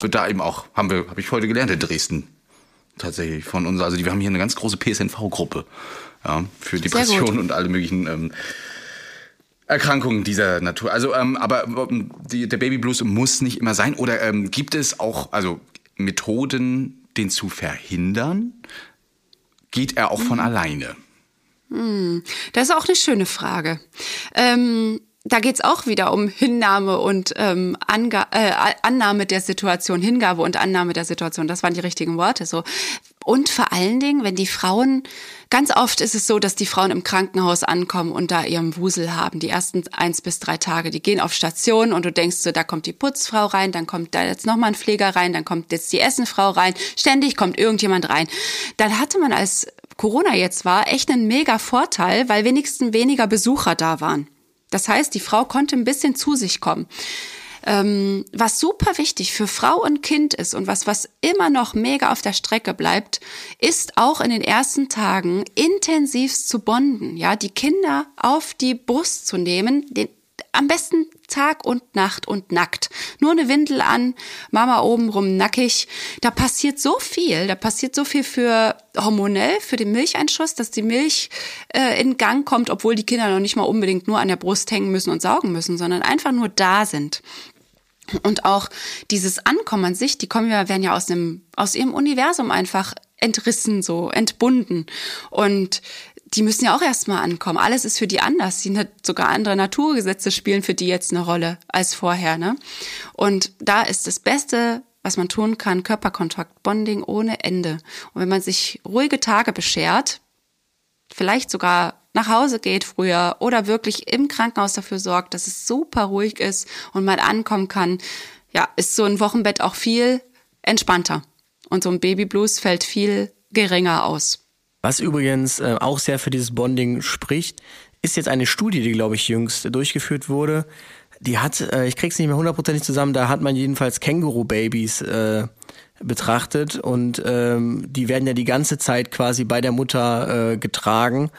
Wird da eben auch, haben wir, habe ich heute gelernt in Dresden. Tatsächlich von uns. Also die, wir haben hier eine ganz große PSNV-Gruppe ja, für Depressionen und alle möglichen ähm, Erkrankungen dieser Natur. Also, ähm, aber ähm, die, der Babyblues muss nicht immer sein. Oder ähm, gibt es auch also Methoden, den zu verhindern? Geht er auch von alleine? Das ist auch eine schöne Frage. Ähm, da geht's auch wieder um Hinnahme und ähm, Anga äh, Annahme der Situation, Hingabe und Annahme der Situation. Das waren die richtigen Worte. So und vor allen Dingen, wenn die Frauen ganz oft ist es so, dass die Frauen im Krankenhaus ankommen und da ihren Wusel haben. Die ersten eins bis drei Tage, die gehen auf Station und du denkst so, da kommt die Putzfrau rein, dann kommt da jetzt noch mal ein Pfleger rein, dann kommt jetzt die Essenfrau rein. Ständig kommt irgendjemand rein. Dann hatte man als Corona jetzt war echt einen mega Vorteil, weil wenigstens weniger Besucher da waren. Das heißt, die Frau konnte ein bisschen zu sich kommen. Ähm, was super wichtig für Frau und Kind ist und was, was immer noch mega auf der Strecke bleibt, ist auch in den ersten Tagen intensivst zu bonden, ja, die Kinder auf die Brust zu nehmen, den, am besten Tag und Nacht und nackt. Nur eine Windel an, Mama obenrum nackig. Da passiert so viel, da passiert so viel für hormonell, für den Milcheinschuss, dass die Milch äh, in Gang kommt, obwohl die Kinder noch nicht mal unbedingt nur an der Brust hängen müssen und saugen müssen, sondern einfach nur da sind. Und auch dieses Ankommen an sich, die kommen ja, werden ja aus einem, aus ihrem Universum einfach entrissen, so entbunden. Und die müssen ja auch erstmal ankommen. Alles ist für die anders. Die sogar andere Naturgesetze spielen für die jetzt eine Rolle als vorher, ne? Und da ist das Beste, was man tun kann, Körperkontakt, Bonding ohne Ende. Und wenn man sich ruhige Tage beschert, vielleicht sogar nach Hause geht früher oder wirklich im Krankenhaus dafür sorgt, dass es super ruhig ist und man ankommen kann, ja, ist so ein Wochenbett auch viel entspannter. Und so ein Babyblues fällt viel geringer aus. Was übrigens äh, auch sehr für dieses Bonding spricht, ist jetzt eine Studie, die, glaube ich, jüngst durchgeführt wurde. Die hat, äh, ich krieg's nicht mehr hundertprozentig zusammen, da hat man jedenfalls Känguru-Babys äh, betrachtet und ähm, die werden ja die ganze Zeit quasi bei der Mutter getragen.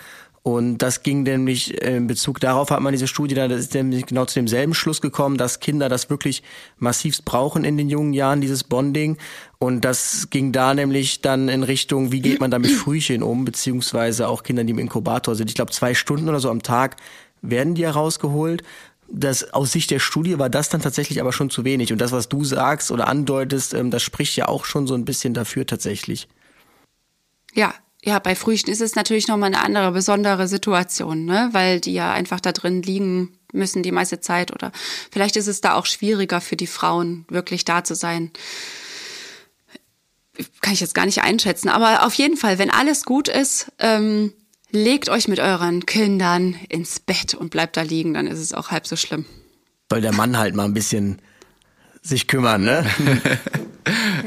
Und das ging nämlich in Bezug darauf hat man diese Studie da, das ist nämlich genau zu demselben Schluss gekommen, dass Kinder das wirklich massivst brauchen in den jungen Jahren, dieses Bonding. Und das ging da nämlich dann in Richtung, wie geht man da mit Frühchen um, beziehungsweise auch Kindern, die im Inkubator sind. Ich glaube, zwei Stunden oder so am Tag werden die herausgeholt. Das, aus Sicht der Studie war das dann tatsächlich aber schon zu wenig. Und das, was du sagst oder andeutest, ähm, das spricht ja auch schon so ein bisschen dafür tatsächlich. Ja, ja, bei Frühchen ist es natürlich nochmal eine andere, besondere Situation, ne? weil die ja einfach da drin liegen müssen die meiste Zeit oder vielleicht ist es da auch schwieriger für die Frauen, wirklich da zu sein. Kann ich jetzt gar nicht einschätzen, aber auf jeden Fall, wenn alles gut ist, ähm, legt euch mit euren Kindern ins Bett und bleibt da liegen, dann ist es auch halb so schlimm. Soll der Mann halt mal ein bisschen sich kümmern, ne?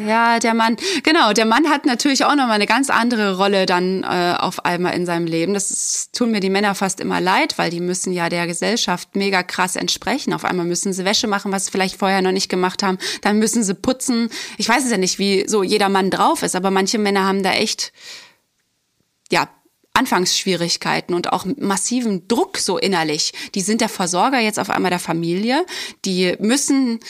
Ja, der Mann, genau, der Mann hat natürlich auch nochmal eine ganz andere Rolle dann äh, auf einmal in seinem Leben. Das ist, tun mir die Männer fast immer leid, weil die müssen ja der Gesellschaft mega krass entsprechen. Auf einmal müssen sie Wäsche machen, was sie vielleicht vorher noch nicht gemacht haben. Dann müssen sie putzen. Ich weiß es ja nicht, wie so jeder Mann drauf ist, aber manche Männer haben da echt, ja, Anfangsschwierigkeiten und auch massiven Druck so innerlich. Die sind der Versorger jetzt auf einmal der Familie. Die müssen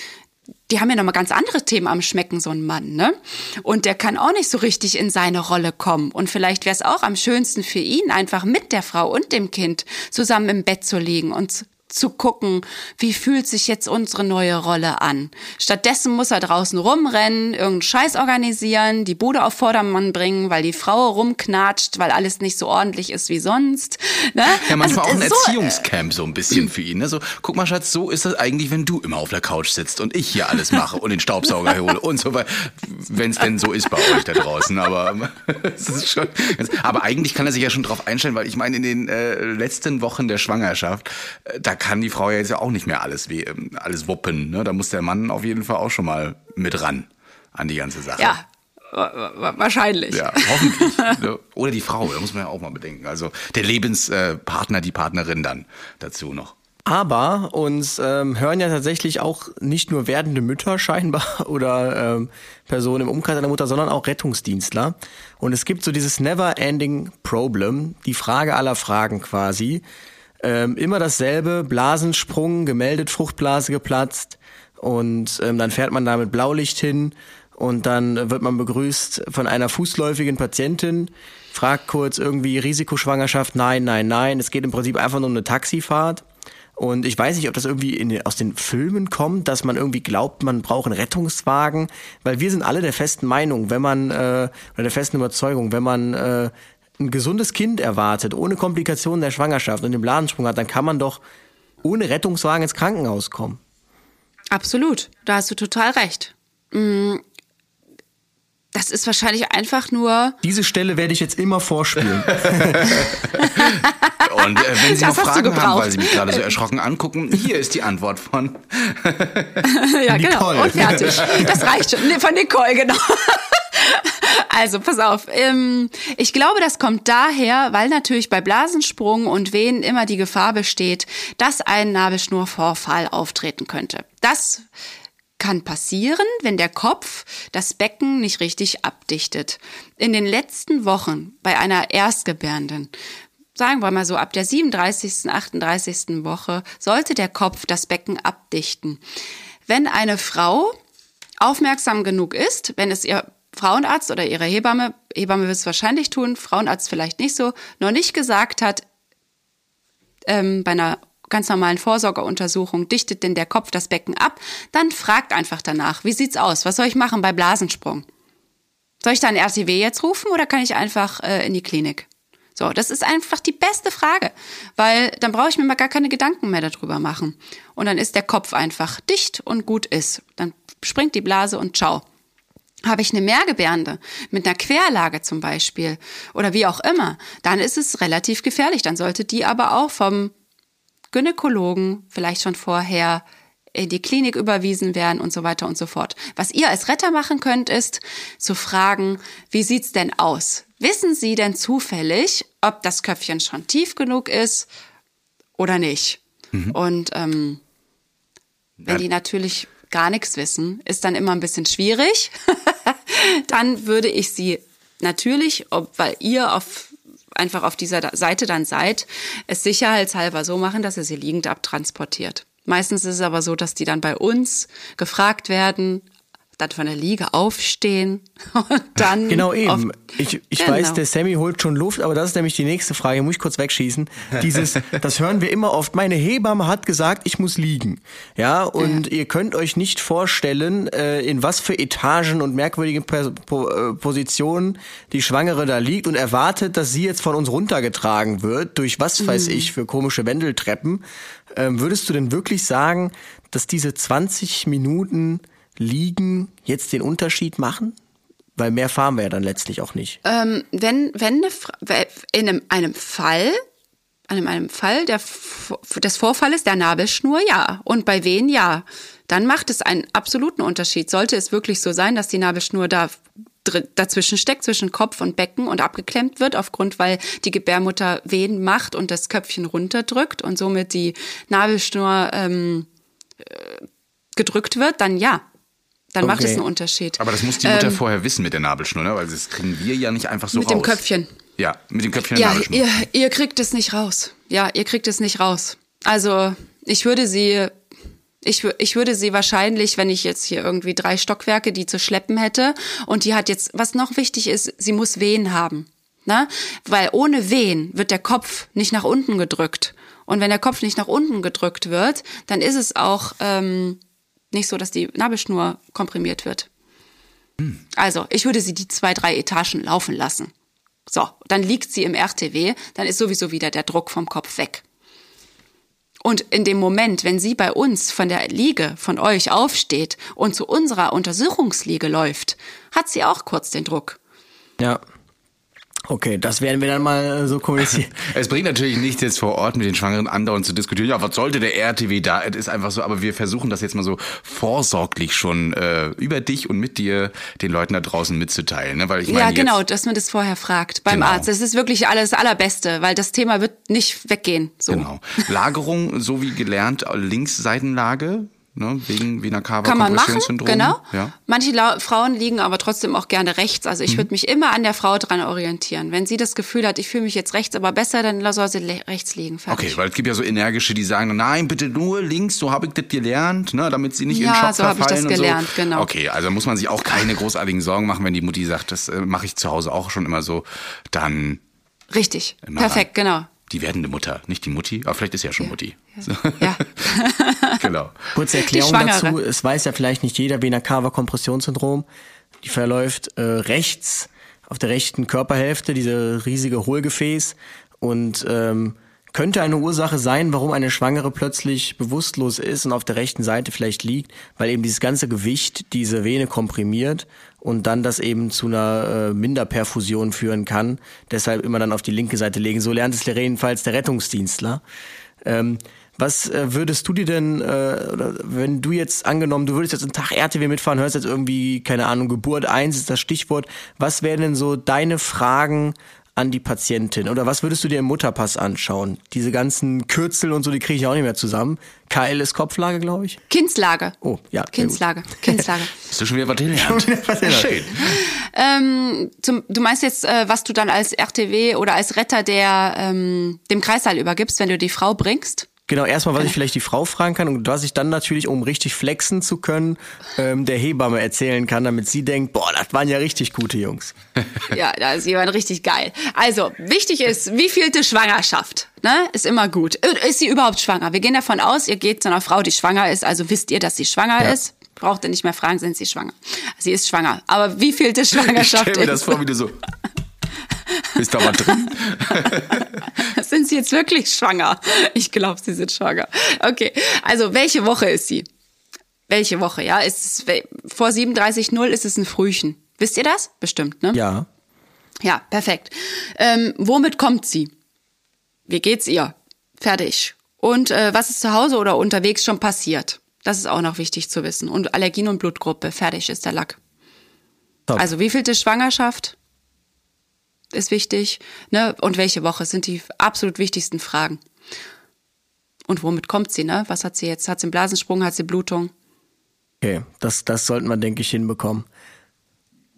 die haben ja nochmal ganz andere Themen am Schmecken, so ein Mann, ne? Und der kann auch nicht so richtig in seine Rolle kommen. Und vielleicht wäre es auch am schönsten für ihn, einfach mit der Frau und dem Kind zusammen im Bett zu liegen und zu gucken, wie fühlt sich jetzt unsere neue Rolle an. Stattdessen muss er draußen rumrennen, irgendeinen Scheiß organisieren, die Bude auf Vordermann bringen, weil die Frau rumknatscht, weil alles nicht so ordentlich ist wie sonst. Ne? Ja, manchmal Also, auch ein so, Erziehungscamp so ein bisschen für ihn. Ne? So, guck mal, Schatz, so ist das eigentlich, wenn du immer auf der Couch sitzt und ich hier alles mache und den Staubsauger hole und so weiter. Wenn es denn so ist bei euch da draußen. Aber schon. Aber eigentlich kann er sich ja schon drauf einstellen, weil ich meine, in den äh, letzten Wochen der Schwangerschaft, äh, da kann die Frau ja jetzt ja auch nicht mehr alles wie ähm, alles wuppen. Ne? Da muss der Mann auf jeden Fall auch schon mal mit ran an die ganze Sache. Ja, wa- wa- wahrscheinlich. Ja, hoffentlich. Oder die Frau, da muss man ja auch mal bedenken. Also der Lebenspartner, die Partnerin dann dazu noch. Aber uns ähm, hören ja tatsächlich auch nicht nur werdende Mütter scheinbar oder ähm, Personen im Umkreis einer Mutter, sondern auch Rettungsdienstler. Und es gibt so dieses Never-Ending Problem, die Frage aller Fragen quasi. Ähm, immer dasselbe, Blasensprung, gemeldet, Fruchtblase geplatzt und ähm, dann fährt man da mit Blaulicht hin und dann wird man begrüßt von einer fußläufigen Patientin, fragt kurz irgendwie Risikoschwangerschaft, nein, nein, nein. Es geht im Prinzip einfach nur um eine Taxifahrt. Und ich weiß nicht, ob das irgendwie in, aus den Filmen kommt, dass man irgendwie glaubt, man braucht einen Rettungswagen, weil wir sind alle der festen Meinung, wenn man, äh, oder der festen Überzeugung, wenn man äh, ein gesundes Kind erwartet, ohne Komplikationen der Schwangerschaft und den Blasensprung hat, dann kann man doch ohne Rettungswagen ins Krankenhaus kommen. Absolut, da hast du total recht. Mm, Das ist wahrscheinlich einfach nur. Diese Stelle werde ich jetzt immer vorspielen. Und äh, wenn Sie Das noch Fragen haben, weil Sie mich gerade so erschrocken angucken, hier ist die Antwort von. Ja, genau. Nicole. Und fertig. Das reicht schon. Nee, Von Nicole, genau. Also, pass auf. Ähm, ich glaube, das kommt daher, weil natürlich bei Blasensprung und Wehen immer die Gefahr besteht, dass ein Nabelschnurvorfall auftreten könnte. Das kann passieren, wenn der Kopf das Becken nicht richtig abdichtet. In den letzten Wochen bei einer Erstgebärenden, sagen wir mal so ab der 37., 38. Woche, sollte der Kopf das Becken abdichten. Wenn eine Frau aufmerksam genug ist, wenn es ihr Frauenarzt oder ihre Hebamme, Hebamme wird es wahrscheinlich tun, Frauenarzt vielleicht nicht so, noch nicht gesagt hat, ähm, bei einer ganz normalen Vorsorgeuntersuchung, dichtet denn der Kopf das Becken ab, dann fragt einfach danach, wie sieht's aus? Was soll ich machen bei Blasensprung? Soll ich da ein RTW jetzt rufen oder kann ich einfach äh, in die Klinik? So, das ist einfach die beste Frage, weil dann brauche ich mir mal gar keine Gedanken mehr darüber machen. Und dann ist der Kopf einfach dicht und gut ist. Dann springt die Blase und ciao. Habe ich eine Mehrgebärende mit einer Querlage zum Beispiel oder wie auch immer, dann ist es relativ gefährlich. Dann sollte die aber auch vom Gynäkologen vielleicht schon vorher in die Klinik überwiesen werden und so weiter und so fort. Was ihr als Retter machen könnt, ist zu fragen, wie sieht's denn aus? Wissen Sie denn zufällig, ob das Köpfchen schon tief genug ist oder nicht? Und ähm, wenn die natürlich gar nichts wissen, ist dann immer ein bisschen schwierig. dann würde ich sie natürlich, ob, weil ihr auf einfach auf dieser Seite dann seid, es sicherheitshalber so machen, dass ihr sie liegend abtransportiert. Meistens ist es aber so, dass die dann bei uns gefragt werden, dann von der Liege aufstehen und dann Genau eben. Ich ich Genau. weiß, der Sammy holt schon Luft, aber das ist nämlich die nächste Frage. Muss ich kurz wegschießen. Dieses, das hören wir immer oft. Meine Hebamme hat gesagt, ich muss liegen. Ja, und ihr könnt euch nicht vorstellen, äh, in was für Etagen und merkwürdigen äh, Positionen die Schwangere da liegt und erwartet, dass sie jetzt von uns runtergetragen wird, durch was weiß Mhm. ich für komische Wendeltreppen. Ähm, würdest du denn wirklich sagen, dass diese 20 Minuten Liegen jetzt den Unterschied machen? Weil mehr fahren wir ja dann letztlich auch nicht. Ähm, wenn, wenn in einem, einem Fall, einem, einem Fall der, des Vorfalles der Nabelschnur, ja. Und bei wen, ja. dann macht es einen absoluten Unterschied. Sollte es wirklich so sein, dass die Nabelschnur da dazwischen steckt, zwischen Kopf und Becken und abgeklemmt wird, aufgrund, weil die Gebärmutter Wehen macht und das Köpfchen runterdrückt und somit die Nabelschnur ähm, äh, gedrückt wird, dann ja. Dann macht Okay. es einen Unterschied. Aber das muss die Mutter vorher wissen mit der Nabelschnur, ne? weil das kriegen wir ja nicht einfach so Mit raus. dem Köpfchen. Ja, mit dem Köpfchen Ja, Nabelschnur. ihr, ihr kriegt es nicht raus. Ja, ihr kriegt es nicht raus. Also ich würde sie, ich, ich würde sie wahrscheinlich, wenn ich jetzt hier irgendwie drei Stockwerke, die zu schleppen hätte, und die hat jetzt, was noch wichtig ist, sie muss Wehen haben. Ne? Weil ohne Wehen wird der Kopf nicht nach unten gedrückt. Und wenn der Kopf nicht nach unten gedrückt wird, dann ist es auch ähm, nicht so, dass die Nabelschnur komprimiert wird. Also, ich würde sie die zwei, drei Etagen laufen lassen. So, dann liegt sie im RTW, dann ist sowieso wieder der Druck vom Kopf weg. Und in dem Moment, wenn sie bei uns von der Liege, von euch aufsteht und zu unserer Untersuchungsliege läuft, hat sie auch kurz den Druck. Ja. Okay, das werden wir dann mal äh, so kommunizieren. Es bringt natürlich nichts, jetzt vor Ort mit den Schwangeren andauernd zu diskutieren. Ja, was sollte der RTW da? Es ist einfach so, aber wir versuchen das jetzt mal so vorsorglich schon äh, über dich und mit dir den Leuten da draußen mitzuteilen. Ne? Weil ich meine, ja, jetzt, genau, dass man das vorher fragt beim Genau. Arzt. Das ist wirklich alles das Allerbeste, weil das Thema wird nicht weggehen. So. Genau. Lagerung, so wie gelernt, Linksseitenlage, ne? wegen Vena Cava Kann man machen, genau. Ja. Mhm. Manche La Frauen liegen aber trotzdem auch gerne rechts. Also ich würde mich immer an der Frau dran orientieren. Wenn sie das Gefühl hat, ich fühle mich jetzt rechts, aber besser, dann soll sie rechts liegen. Fertig. Okay, weil es gibt ja so energische, die sagen, nein, bitte nur links, so habe ich das gelernt, ne, damit sie nicht in Ja, Schock so hab ich das gelernt, so. genau. Okay, also muss man sich auch keine großartigen Sorgen machen, wenn die Mutti sagt, das äh, mache ich zu Hause auch schon immer so, dann Richtig. immer Perfekt, ran. genau. Die werdende Mutter, nicht die Mutti, aber vielleicht ist sie ja schon Mutti. So. Ja. genau. Kurze Erklärung dazu. Es weiß ja vielleicht nicht jeder Vena Cava Kompressionssyndrom. Die verläuft äh, rechts auf der rechten Körperhälfte, diese riesige Hohlgefäß und ähm, könnte eine Ursache sein, warum eine Schwangere plötzlich bewusstlos ist und auf der rechten Seite vielleicht liegt, weil eben dieses ganze Gewicht diese Vene komprimiert und dann das eben zu einer äh, Minderperfusion führen kann. Deshalb immer dann auf die linke Seite legen. So lernt es jedenfalls der Rettungsdienstler. Ähm, was äh, würdest du dir denn, äh, wenn du jetzt angenommen, du würdest jetzt einen Tag RTW mitfahren, hörst jetzt irgendwie, keine Ahnung, Geburt 1 ist das Stichwort, was wären denn so deine Fragen an die Patientin? Oder was würdest du dir im Mutterpass anschauen? Diese ganzen Kürzel und so, die kriege ich auch nicht mehr zusammen. KL ist Kopflage, glaube ich. Kindslage. Oh, ja, sehr. Kindslage. Kindslage. Hast du schon wieder was gelernt? Schön. ähm, zum, du meinst jetzt, äh, was du dann als RTW oder als Retter der ähm, dem Kreissaal übergibst, wenn du die Frau bringst? Genau, erstmal, was ich vielleicht die Frau fragen kann und was ich dann natürlich, um richtig flexen zu können, ähm, der Hebamme erzählen kann, damit sie denkt, boah, das waren ja richtig gute Jungs. Ja, da ist jemand richtig geil. Also, wichtig ist, wie vielte Schwangerschaft? Ne? Ist immer gut. Äh, Ist sie überhaupt schwanger? Wir gehen davon aus, ihr geht zu einer Frau, die schwanger ist, also wisst ihr, dass sie schwanger Ja. ist. Braucht ihr nicht mehr fragen, sind sie schwanger? Sie ist schwanger. Aber wie vielte Ich Schwangerschaft stell mir das vor, wie du so. Ist da was drin? Sind sie jetzt wirklich schwanger? Ich glaube, sie sind schwanger. Okay, also welche Woche ist sie? Welche Woche, ja? Ist es, vor 37.0 ist es ein Frühchen. Wisst ihr das? Bestimmt, ne? Ja. Ja, perfekt. Ähm, womit kommt sie? Wie geht's ihr? Fertig. Und äh, was ist zu Hause oder unterwegs schon passiert? Das ist auch noch wichtig zu wissen. Und Allergien und Blutgruppe. Fertig ist der Lack. Top. Also wie vielte Schwangerschaft ist wichtig, ne? Und welche Woche sind die absolut wichtigsten Fragen. Und womit kommt sie, ne? Was hat sie jetzt? Hat sie einen Blasensprung? Hat sie Blutung? Okay, das, das sollten wir, denke ich, hinbekommen.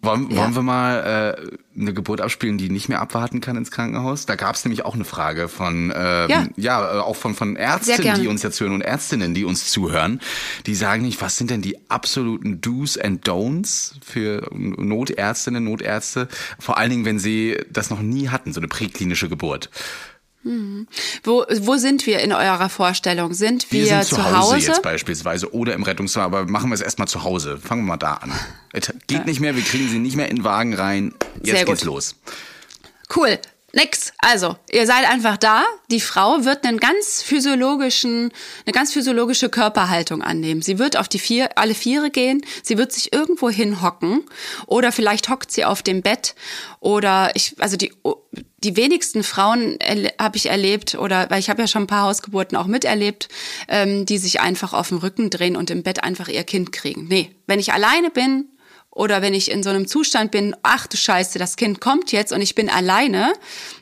Wollen, Ja. wollen wir mal äh, eine Geburt abspielen, die nicht mehr abwarten kann ins Krankenhaus? Da gab es nämlich auch eine Frage von, ähm, Ja. ja, äh, auch von, von Ärzten, die uns jetzt hören und Ärztinnen, die uns zuhören. Die sagen nicht, was sind denn die absoluten Do's and Don'ts für Notärztinnen, Notärzte? Vor allen Dingen, wenn sie das noch nie hatten, so eine präklinische Geburt. Wo, wo sind wir in eurer Vorstellung? Sind wir, Wir sind zu Hause, Hause? jetzt beispielsweise oder im Rettungswagen, aber machen wir es erstmal zu Hause. Fangen wir mal da an. Es geht nicht mehr, wir kriegen sie nicht mehr in den Wagen rein. Jetzt Sehr gut. geht's los. Cool. Nix. Also, ihr seid einfach da. Die Frau wird einen ganz physiologischen, eine ganz physiologische Körperhaltung annehmen. Sie wird auf die vier, alle Viere gehen. Sie wird sich irgendwo hinhocken. Oder vielleicht hockt sie auf dem Bett. Oder ich, also die, die wenigsten Frauen habe ich erlebt oder weil ich habe ja schon ein paar Hausgeburten auch miterlebt, ähm, die sich einfach auf den Rücken drehen und im Bett einfach ihr Kind kriegen. Nee, wenn ich alleine bin oder wenn ich in so einem Zustand bin, ach du Scheiße, das Kind kommt jetzt und ich bin alleine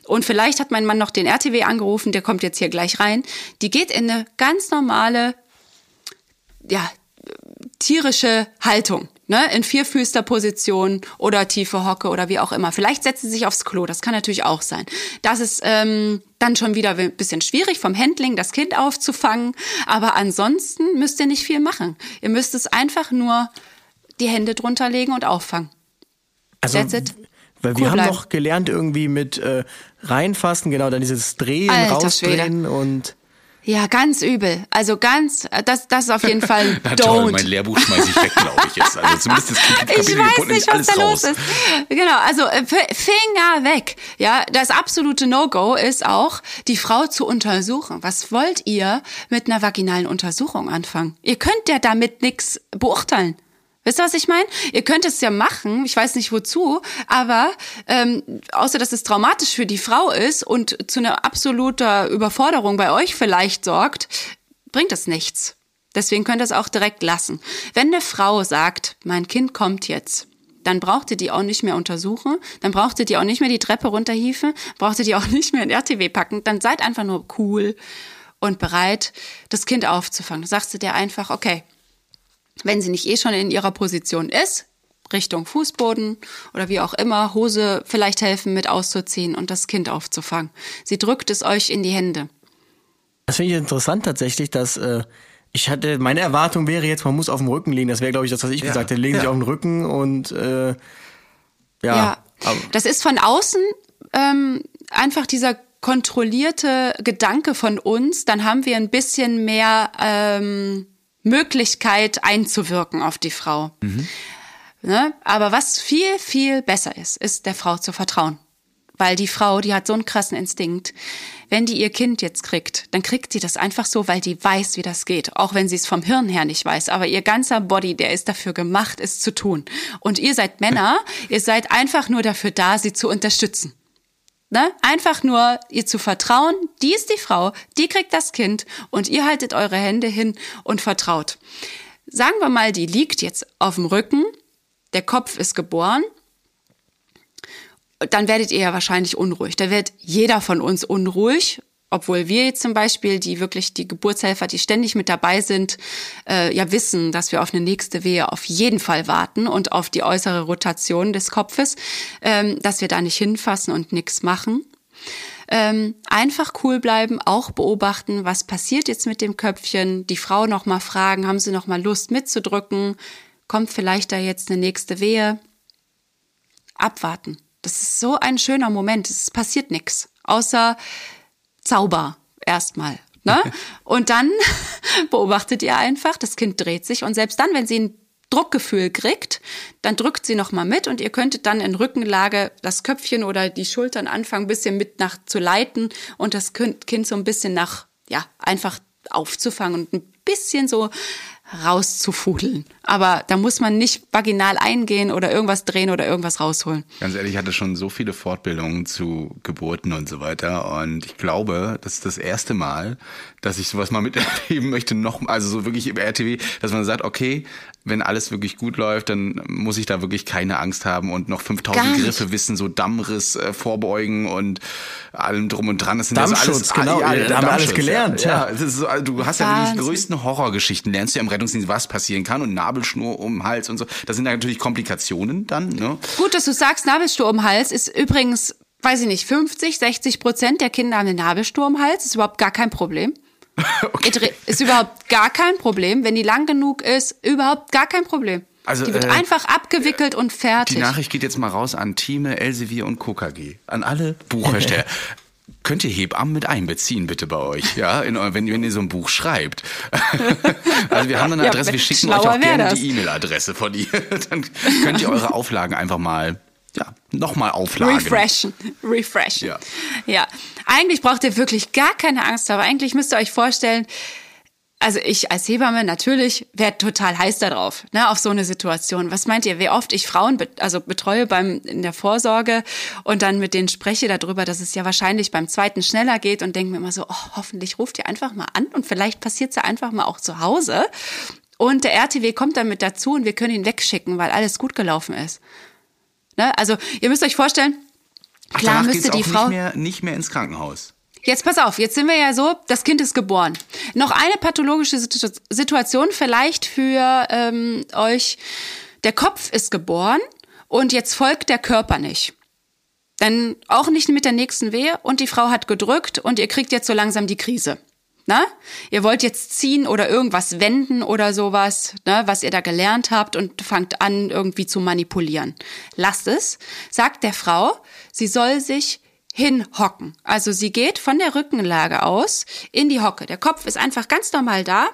und vielleicht hat mein Mann noch den RTW angerufen, der kommt jetzt hier gleich rein, die geht in eine ganz normale, ja, tierische Haltung, ne, in vierfüßter Position oder tiefe Hocke oder wie auch immer. Vielleicht setzt sie sich aufs Klo, das kann natürlich auch sein. Das ist ähm, dann schon wieder ein bisschen schwierig vom Handling, das Kind aufzufangen, aber ansonsten müsst ihr nicht viel machen. Ihr müsst es einfach nur die Hände drunter legen und auffangen. Also, That's it. Weil Cool wir haben bleiben. doch gelernt irgendwie mit äh, reinfassen, genau, dann dieses Drehen, Alter rausdrehen und Ja, ganz übel. Also ganz, das, das ist auf jeden Fall Na toll, don't. mein Lehrbuch schmeiße ich weg, glaube ich jetzt. Also zumindest das Kapitel Ich weiß nicht, was da los ist. Genau, also äh, Finger weg. Ja, das absolute No-Go ist auch, die Frau zu untersuchen. Was wollt ihr mit einer vaginalen Untersuchung anfangen? Ihr könnt ja damit nichts beurteilen. Wisst ihr, was ich meine? Ihr könnt es ja machen, ich weiß nicht wozu, aber ähm, außer dass es traumatisch für die Frau ist und zu einer absoluter Überforderung bei euch vielleicht sorgt, bringt es nichts. Deswegen könnt ihr es auch direkt lassen. Wenn eine Frau sagt, mein Kind kommt jetzt, dann braucht ihr die auch nicht mehr untersuchen, dann braucht ihr die auch nicht mehr die Treppe runterhieven, braucht ihr die auch nicht mehr in RTW packen, dann seid einfach nur cool und bereit, das Kind aufzufangen. Sagst du dir einfach, okay, wenn sie nicht eh schon in ihrer Position ist, Richtung Fußboden oder wie auch immer, Hose vielleicht helfen mit auszuziehen und das Kind aufzufangen. Sie drückt es euch in die Hände. Das finde ich interessant tatsächlich, dass äh, ich hatte, meine Erwartung wäre jetzt, man muss auf dem Rücken liegen. Das wäre, glaube ich, das, was ich gesagt hätte. Legen sich ja. auf den Rücken und äh, ja. Ja, das ist von außen ähm, einfach dieser kontrollierte Gedanke von uns, dann haben wir ein bisschen mehr ähm, Möglichkeit einzuwirken auf die Frau. Ne? Aber was viel, viel besser ist, ist der Frau zu vertrauen. Weil die Frau, die hat so einen krassen Instinkt. Wenn die ihr Kind jetzt kriegt, dann kriegt sie das einfach so, weil die weiß, wie das geht. Auch wenn sie es vom Hirn her nicht weiß. Aber ihr ganzer Body, der ist dafür gemacht, es zu tun. Und ihr seid Männer, ihr seid einfach nur dafür da, sie zu unterstützen. Ne? Einfach nur ihr zu vertrauen, die ist die Frau, die kriegt das Kind und ihr haltet eure Hände hin und vertraut. Sagen wir mal, die liegt jetzt auf dem Rücken, der Kopf ist geboren, dann werdet ihr ja wahrscheinlich unruhig. Da wird jeder von uns unruhig, obwohl wir jetzt zum Beispiel, die wirklich die Geburtshelfer, die ständig mit dabei sind, äh, ja wissen, dass wir auf eine nächste Wehe auf jeden Fall warten und auf die äußere Rotation des Kopfes, ähm, dass wir da nicht hinfassen und nichts machen. Ähm, einfach cool bleiben, auch beobachten, was passiert jetzt mit dem Köpfchen, die Frau noch mal fragen, haben sie noch mal Lust mitzudrücken, kommt vielleicht da jetzt eine nächste Wehe, abwarten. Das ist so ein schöner Moment, es passiert nichts, außer Zauber erstmal. Ne? Und dann beobachtet ihr einfach, das Kind dreht sich und selbst dann, wenn sie ein Druckgefühl kriegt, dann drückt sie noch mal mit und ihr könntet dann in Rückenlage das Köpfchen oder die Schultern anfangen, ein bisschen mit nach zu leiten und das Kind so ein bisschen nach, ja, einfach aufzufangen und ein bisschen so rauszufudeln. Aber da muss man nicht vaginal eingehen oder irgendwas drehen oder irgendwas rausholen. Ganz ehrlich, ich hatte schon so viele Fortbildungen zu Geburten und so weiter. Und ich glaube, das ist das erste Mal, dass ich sowas mal miterleben möchte, noch, also so wirklich im RTW, dass man sagt, okay, wenn alles wirklich gut läuft, dann muss ich da wirklich keine Angst haben und noch 5000 Gar nicht. Griffe wissen, so Dammriss äh, vorbeugen und allem drum und dran. Das sind ja so Dammschutz, alles, genau, ja, ja, da haben wir alles Dammschutz, gelernt, Ja, ja. ist so, also du hast ja wirklich die größten Horrorgeschichten, lernst du ja im Rettungsdienst, was passieren kann und Nabelschnur um den Hals und so. Das sind ja natürlich Komplikationen dann, ne? Gut, dass du sagst, Nabelsturm im Hals ist übrigens, weiß ich nicht, 50, 60 Prozent der Kinder haben eine Nabelstur im Hals. Ist überhaupt gar kein Problem. Okay. Ist überhaupt gar kein Problem. Wenn die lang genug ist, überhaupt gar kein Problem. Also, die wird äh, einfach abgewickelt und fertig. Die Nachricht geht jetzt mal raus an Thieme, Elsevier und KKG. An alle Buchhersteller. Könnt ihr Hebammen mit einbeziehen, bitte bei euch, ja, in, wenn, wenn ihr so ein Buch schreibt. also wir haben eine Ja, Adresse, wir schicken euch auch gerne das. die E-Mail-Adresse von ihr. Dann könnt ihr eure Auflagen einfach mal, ja, nochmal auflagen. Refreshen. Refreshen. Ja. ja. Eigentlich braucht ihr wirklich gar keine Angst, aber eigentlich müsst ihr euch vorstellen, also ich als Hebamme natürlich wäre total heiß darauf, ne, auf so eine Situation. Was meint ihr, wie oft ich Frauen be also betreue beim in der Vorsorge und dann mit denen spreche darüber, dass es ja wahrscheinlich beim zweiten schneller geht und denke mir immer so, oh, hoffentlich ruft ihr einfach mal an und vielleicht passiert es ja einfach mal auch zu Hause. Und der RTW kommt dann mit dazu und wir können ihn wegschicken, weil alles gut gelaufen ist. Ne? Also ihr müsst euch vorstellen, klar Danach müsste die Frau nicht mehr, nicht mehr ins Krankenhaus. Jetzt pass auf, jetzt sind wir ja so, das Kind ist geboren. Noch eine pathologische Situ- Situation vielleicht für ähm, euch. Der Kopf ist geboren und jetzt folgt der Körper nicht. Dann auch nicht mit der nächsten Wehe und die Frau hat gedrückt und ihr kriegt jetzt so langsam die Krise. Na? Ihr wollt jetzt ziehen oder irgendwas wenden oder sowas, ne, was ihr da gelernt habt und fangt an irgendwie zu manipulieren. Lasst es, sagt der Frau, sie soll sich hinhocken. Also sie geht von der Rückenlage aus in die Hocke. Der Kopf ist einfach ganz normal da,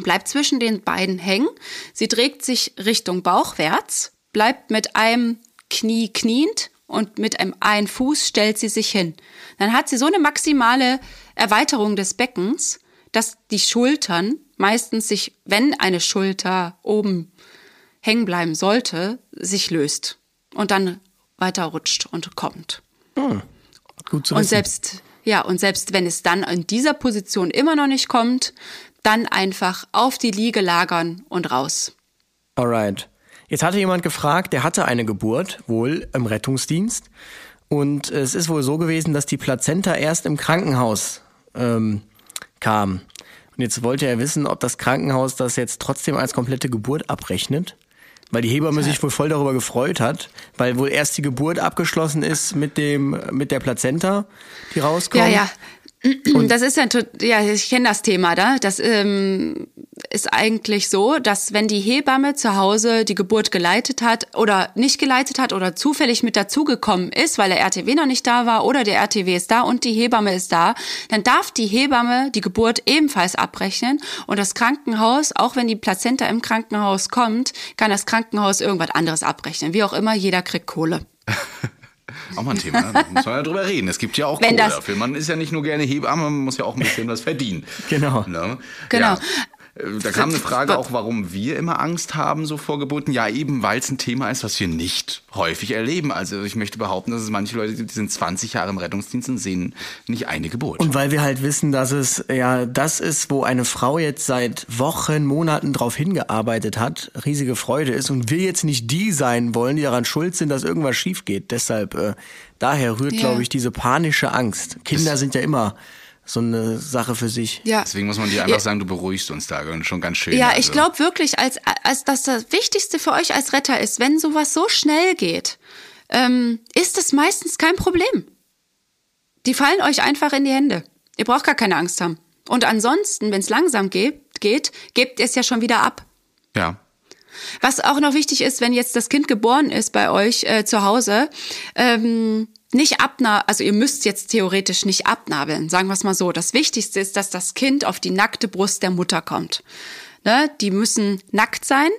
bleibt zwischen den beiden hängen. Sie trägt sich Richtung Bauchwärts, bleibt mit einem Knie kniend und mit einem einen Fuß stellt sie sich hin. Dann hat sie so eine maximale Erweiterung des Beckens, dass die Schultern meistens sich, wenn eine Schulter oben hängen bleiben sollte, sich löst und dann weiter rutscht und kommt. Gut zu Und wissen. selbst, ja, und selbst wenn es dann in dieser Position immer noch nicht kommt, dann einfach auf die Liege lagern und raus. Alright. Jetzt hatte jemand gefragt, der hatte eine Geburt, wohl im Rettungsdienst. Und es ist wohl so gewesen, dass die Plazenta erst im Krankenhaus ähm, kam. Und jetzt wollte er wissen, ob das Krankenhaus das jetzt trotzdem als komplette Geburt abrechnet. Weil die Hebamme sich wohl voll darüber gefreut hat, weil wohl erst die Geburt abgeschlossen ist mit dem mit der Plazenta, die rauskommt. Ja, ja. Das ist ja, ja, ich kenne das Thema da. Das ähm, ist eigentlich so, dass wenn die Hebamme zu Hause die Geburt geleitet hat oder nicht geleitet hat oder zufällig mit dazugekommen ist, weil der RTW noch nicht da war oder der RTW ist da und die Hebamme ist da, dann darf die Hebamme die Geburt ebenfalls abrechnen und das Krankenhaus, auch wenn die Plazenta im Krankenhaus kommt, kann das Krankenhaus irgendwas anderes abrechnen. Wie auch immer, jeder kriegt Kohle. Auch mal ein Thema, ne? da muss man ja drüber reden. Es gibt ja auch Wenn Kohle das- dafür. Man ist ja nicht nur gerne Hebamme, man muss ja auch ein bisschen was verdienen. Genau. Ne? Genau. Ja. Da kam eine Frage auch, warum wir immer Angst haben so vor Geburten. Ja, eben, weil es ein Thema ist, was wir nicht häufig erleben. Also ich möchte behaupten, dass es manche Leute gibt, die sind 20 Jahre im Rettungsdienst und sehen nicht eine Geburt. Und weil wir halt wissen, dass es ja das ist, wo eine Frau jetzt seit Wochen, Monaten drauf hingearbeitet hat, riesige Freude ist und wir jetzt nicht die sein wollen, die daran schuld sind, dass irgendwas schief geht. Deshalb, äh, daher rührt, Ja. glaube ich, diese panische Angst. Kinder sind ja immer so eine Sache für sich. Ja. Deswegen muss man dir einfach sagen, du beruhigst uns da und schon ganz schön. Ja, also. ich glaube wirklich, als, als dass das Wichtigste für euch als Retter ist, wenn sowas so schnell geht, ähm, ist es meistens kein Problem. Die fallen euch einfach in die Hände. Ihr braucht gar keine Angst haben. Und ansonsten, wenn es langsam geht, geht, gebt ihr es ja schon wieder ab. Ja. Was auch noch wichtig ist, wenn jetzt das Kind geboren ist bei euch äh, zu Hause, ähm, nicht abna, also ihr müsst jetzt theoretisch nicht abnabeln, sagen wir es mal so. Das Wichtigste ist, dass das Kind auf die nackte Brust der Mutter kommt. Ne? Die müssen nackt sein.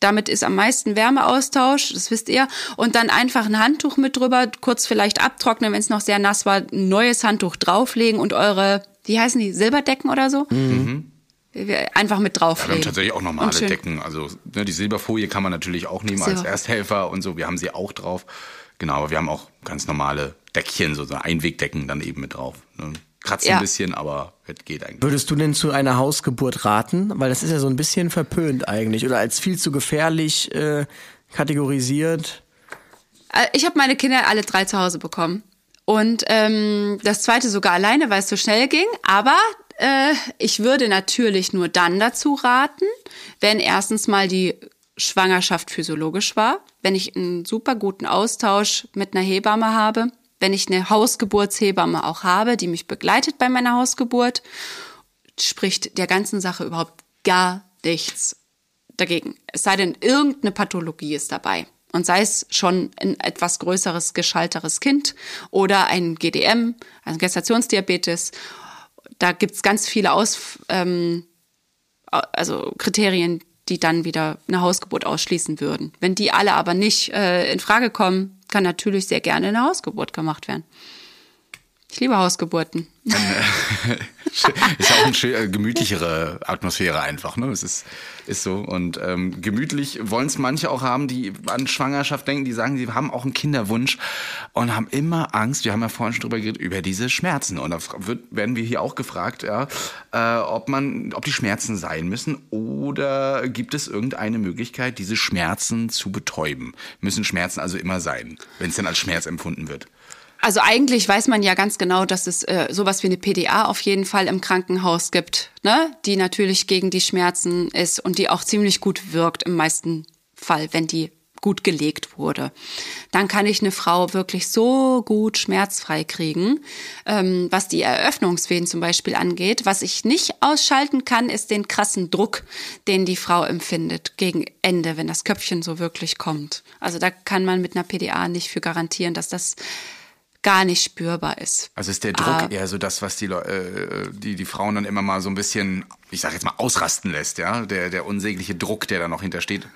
Damit ist am meisten Wärmeaustausch, das wisst ihr. Und dann einfach ein Handtuch mit drüber, kurz vielleicht abtrocknen, wenn es noch sehr nass war, ein neues Handtuch drauflegen und eure, wie heißen die, Silberdecken oder so? Einfach mit Mhm. Wir haben drauflegen. tatsächlich auch normale Decken. Also ne, die Silberfolie kann man natürlich auch nehmen als Silber. Ersthelfer und so. Wir haben sie auch drauf. Genau, aber wir haben auch ganz normale Deckchen, so Einwegdecken dann eben mit drauf. Ne? Kratzt Ja. ein bisschen, aber es geht eigentlich. Würdest du denn zu einer Hausgeburt raten? Weil das ist ja so ein bisschen verpönt eigentlich oder als viel zu gefährlich äh, kategorisiert. Äh, Ich habe meine Kinder alle drei zu Hause bekommen. Und ähm, das zweite sogar alleine, weil es so schnell ging. Aber äh, ich würde natürlich nur dann dazu raten, wenn erstens mal die Schwangerschaft physiologisch war, wenn ich einen super guten Austausch mit einer Hebamme habe, wenn ich eine Hausgeburtshebamme auch habe, die mich begleitet bei meiner Hausgeburt, spricht der ganzen Sache überhaupt gar nichts dagegen. Es sei denn, irgendeine Pathologie ist dabei. Und sei es schon ein etwas größeres, geschalteres Kind oder ein GDM, also Gestationsdiabetes. Da gibt's ganz viele Aus, ähm, also Kriterien, die dann wieder eine Hausgeburt ausschließen würden. Wenn die alle aber nicht äh, in Frage kommen, kann natürlich sehr gerne eine Hausgeburt gemacht werden. Ich liebe Hausgeburten. ist auch eine äh, gemütlichere Atmosphäre einfach, ne? Es ist, ist so. Und ähm, gemütlich wollen es manche auch haben, die an Schwangerschaft denken, die sagen, sie haben auch einen Kinderwunsch und haben immer Angst, wir haben ja vorhin schon drüber geredet, über diese Schmerzen. Und da wird, werden wir hier auch gefragt, ja, äh, ob man, ob die Schmerzen sein müssen oder gibt es irgendeine Möglichkeit, diese Schmerzen zu betäuben? Müssen Schmerzen also immer sein, wenn es dann als Schmerz empfunden wird? Also eigentlich weiß man ja ganz genau, dass es äh, sowas wie eine PDA auf jeden Fall im Krankenhaus gibt, ne? die natürlich gegen die Schmerzen ist und die auch ziemlich gut wirkt im meisten Fall, wenn die gut gelegt wurde. Dann kann ich eine Frau wirklich so gut schmerzfrei kriegen. Ähm, was die Eröffnungswehen zum Beispiel angeht, was ich nicht ausschalten kann, ist den krassen Druck, den die Frau empfindet gegen Ende, wenn das Köpfchen so wirklich kommt. Also da kann man mit einer PDA nicht für garantieren, dass das gar nicht spürbar ist. Also ist der Druck ah. eher so das, was die, äh, die, die Frauen dann immer mal so ein bisschen, ich sag jetzt mal, ausrasten lässt, ja? Der, der unsägliche Druck, der da noch hintersteht.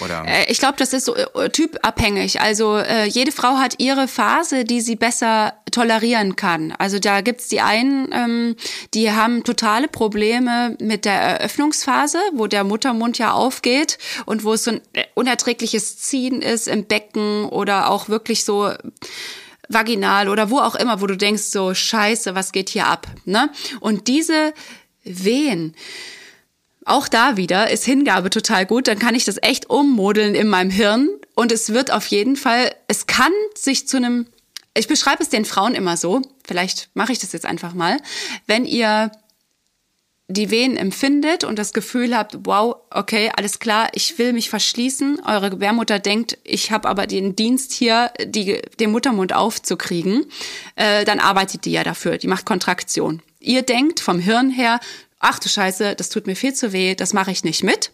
Oder? Äh, ich glaube, das ist so äh, typabhängig. Also äh, jede Frau hat ihre Phase, die sie besser tolerieren kann. Also da gibt's die einen, ähm, die haben totale Probleme mit der Eröffnungsphase, wo der Muttermund ja aufgeht und wo es so ein unerträgliches Ziehen ist im Becken oder auch wirklich so vaginal oder wo auch immer, wo du denkst, so scheiße, was geht hier ab? Ne? Und diese Wehen, auch da wieder ist Hingabe total gut, dann kann ich das echt ummodeln in meinem Hirn und es wird auf jeden Fall, es kann sich zu einem, ich beschreibe es den Frauen immer so, vielleicht mache ich das jetzt einfach mal, wenn ihr die Wehen empfindet und das Gefühl habt, wow, okay, alles klar, ich will mich verschließen. Eure Gebärmutter denkt, ich habe aber den Dienst hier, die, den Muttermund aufzukriegen, äh, dann arbeitet die ja dafür, die macht Kontraktion. Ihr denkt vom Hirn her, ach du Scheiße, das tut mir viel zu weh, das mache ich nicht mit.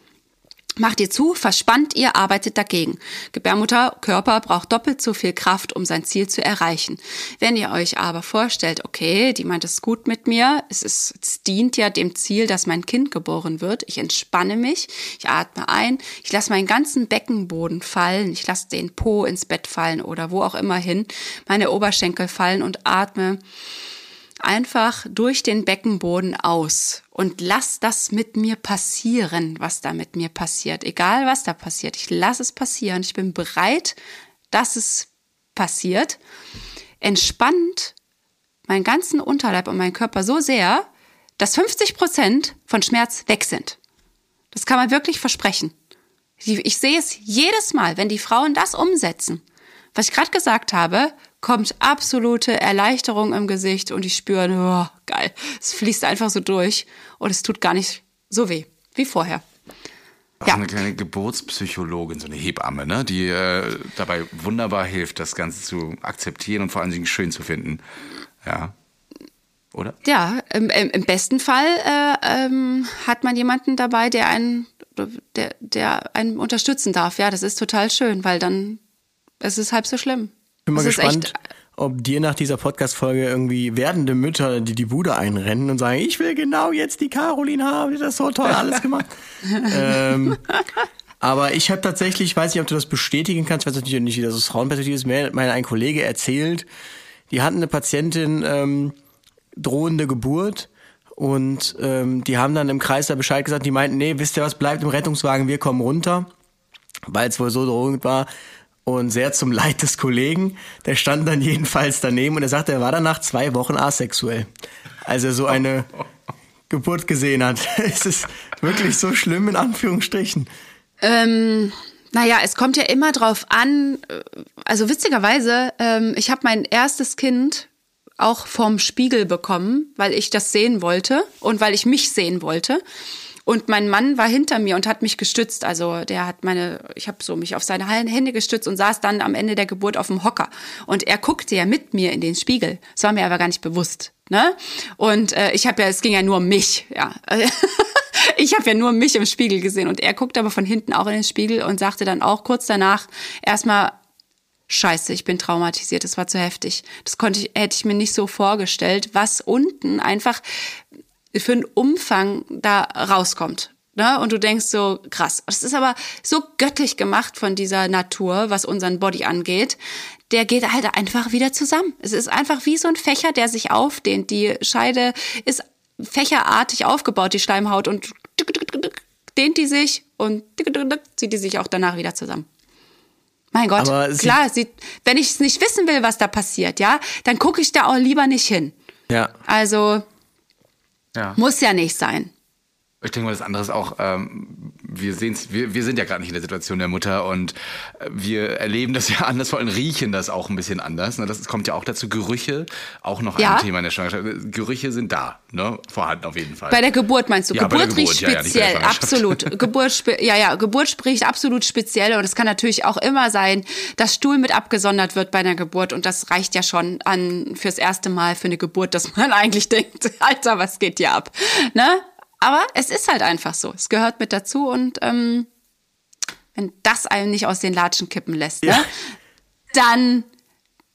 Macht ihr zu, verspannt ihr, arbeitet dagegen. Gebärmutter, Körper braucht doppelt so viel Kraft, um sein Ziel zu erreichen. Wenn ihr euch aber vorstellt, okay, die meint es gut mit mir, es, ist, es dient ja dem Ziel, dass mein Kind geboren wird, ich entspanne mich, ich atme ein, ich lasse meinen ganzen Beckenboden fallen, ich lasse den Po ins Bett fallen oder wo auch immer hin, meine Oberschenkel fallen und atme einfach durch den Beckenboden aus und lass das mit mir passieren, was da mit mir passiert. Egal was da passiert, ich lasse es passieren. Ich bin bereit, dass es passiert. Entspannt meinen ganzen Unterleib und meinen Körper so sehr, dass 50 Prozent von Schmerz weg sind. Das kann man wirklich versprechen. Ich sehe es jedes Mal, wenn die Frauen das umsetzen. Was ich gerade gesagt habe, kommt absolute Erleichterung im Gesicht und die spüren, oh, geil, es fließt einfach so durch und es tut gar nicht so weh wie vorher. Auch ja. eine kleine Geburtspsychologin, so eine Hebamme, ne? die äh, dabei wunderbar hilft, das Ganze zu akzeptieren und vor allen Dingen schön zu finden. Ja. Oder? Ja, im, im besten Fall äh, ähm, hat man jemanden dabei, der einen, der, der einen unterstützen darf. Ja, das ist total schön, weil dann es ist halb so schlimm. Bin mal gespannt, ob dir nach dieser Podcast-Folge irgendwie werdende Mütter, die die Bude einrennen und sagen, ich will genau jetzt die Caroline haben, die das so toll alles gemacht. ähm, aber ich habe tatsächlich, ich weiß nicht, ob du das bestätigen kannst, ich weiß natürlich nicht, wie das aus Frauenperspektive ist, mir mein ein Kollege erzählt, die hatten eine Patientin ähm, drohende Geburt und ähm, die haben dann im Kreis da Bescheid gesagt, die meinten, nee, wisst ihr was, bleibt im Rettungswagen, wir kommen runter, weil es wohl so drohend war und sehr zum Leid des Kollegen. Der stand dann jedenfalls daneben und er sagte, er war danach zwei Wochen asexuell. Als er so eine Geburt gesehen hat. es ist wirklich so schlimm in Anführungsstrichen. Ähm, naja, es kommt ja immer drauf an. Also witzigerweise, ähm, ich habe mein erstes Kind auch vom Spiegel bekommen, weil ich das sehen wollte und weil ich mich sehen wollte. Und mein Mann war hinter mir und hat mich gestützt. Also der hat meine, ich habe so mich auf seine Hände gestützt und saß dann am Ende der Geburt auf dem Hocker. Und er guckte ja mit mir in den Spiegel. Das war mir aber gar nicht bewusst. Ne? Und äh, ich habe ja, es ging ja nur um mich. Ja. ich habe ja nur mich im Spiegel gesehen. Und er guckte aber von hinten auch in den Spiegel und sagte dann auch kurz danach erstmal, Scheiße, ich bin traumatisiert, das war zu heftig. Das konnte ich, hätte ich mir nicht so vorgestellt, was unten einfach für einen Umfang da rauskommt. Ne? Und du denkst so, krass. Das ist aber so göttlich gemacht von dieser Natur, was unseren Body angeht. Der geht halt einfach wieder zusammen. Es ist einfach wie so ein Fächer, der sich aufdehnt. Die Scheide ist fächerartig aufgebaut, die Schleimhaut, und dehnt die sich und zieht die sich auch danach wieder zusammen. Mein Gott, Aber klar, sie, wenn ich es nicht wissen will, was da passiert, ja, dann gucke ich da auch lieber nicht hin. Ja. Also Ja. muss ja nicht sein. Ich denke mal, das andere ist auch, ähm, wir sehen's, wir, wir sind ja gerade nicht in der Situation der Mutter und äh, wir erleben das ja anders, vor allem riechen das auch ein bisschen anders. Ne? Das kommt ja auch dazu. Gerüche, auch noch Ja. ein Thema in der Schwangerschaft. Gerüche sind da, ne? Vorhanden auf jeden Fall. Bei der Geburt meinst du? Ja, der Geburt riecht Geburt, ja, speziell, absolut. Geburt, ja, ja, Geburt spricht absolut speziell und es kann natürlich auch immer sein, dass Stuhl mit abgesondert wird bei einer Geburt und das reicht ja schon an fürs erste Mal für eine Geburt, dass man eigentlich denkt, Alter, was geht hier ab? Ne? Aber es ist halt einfach so. Es gehört mit dazu und ähm, wenn das einem nicht aus den Latschen kippen lässt, ne? dann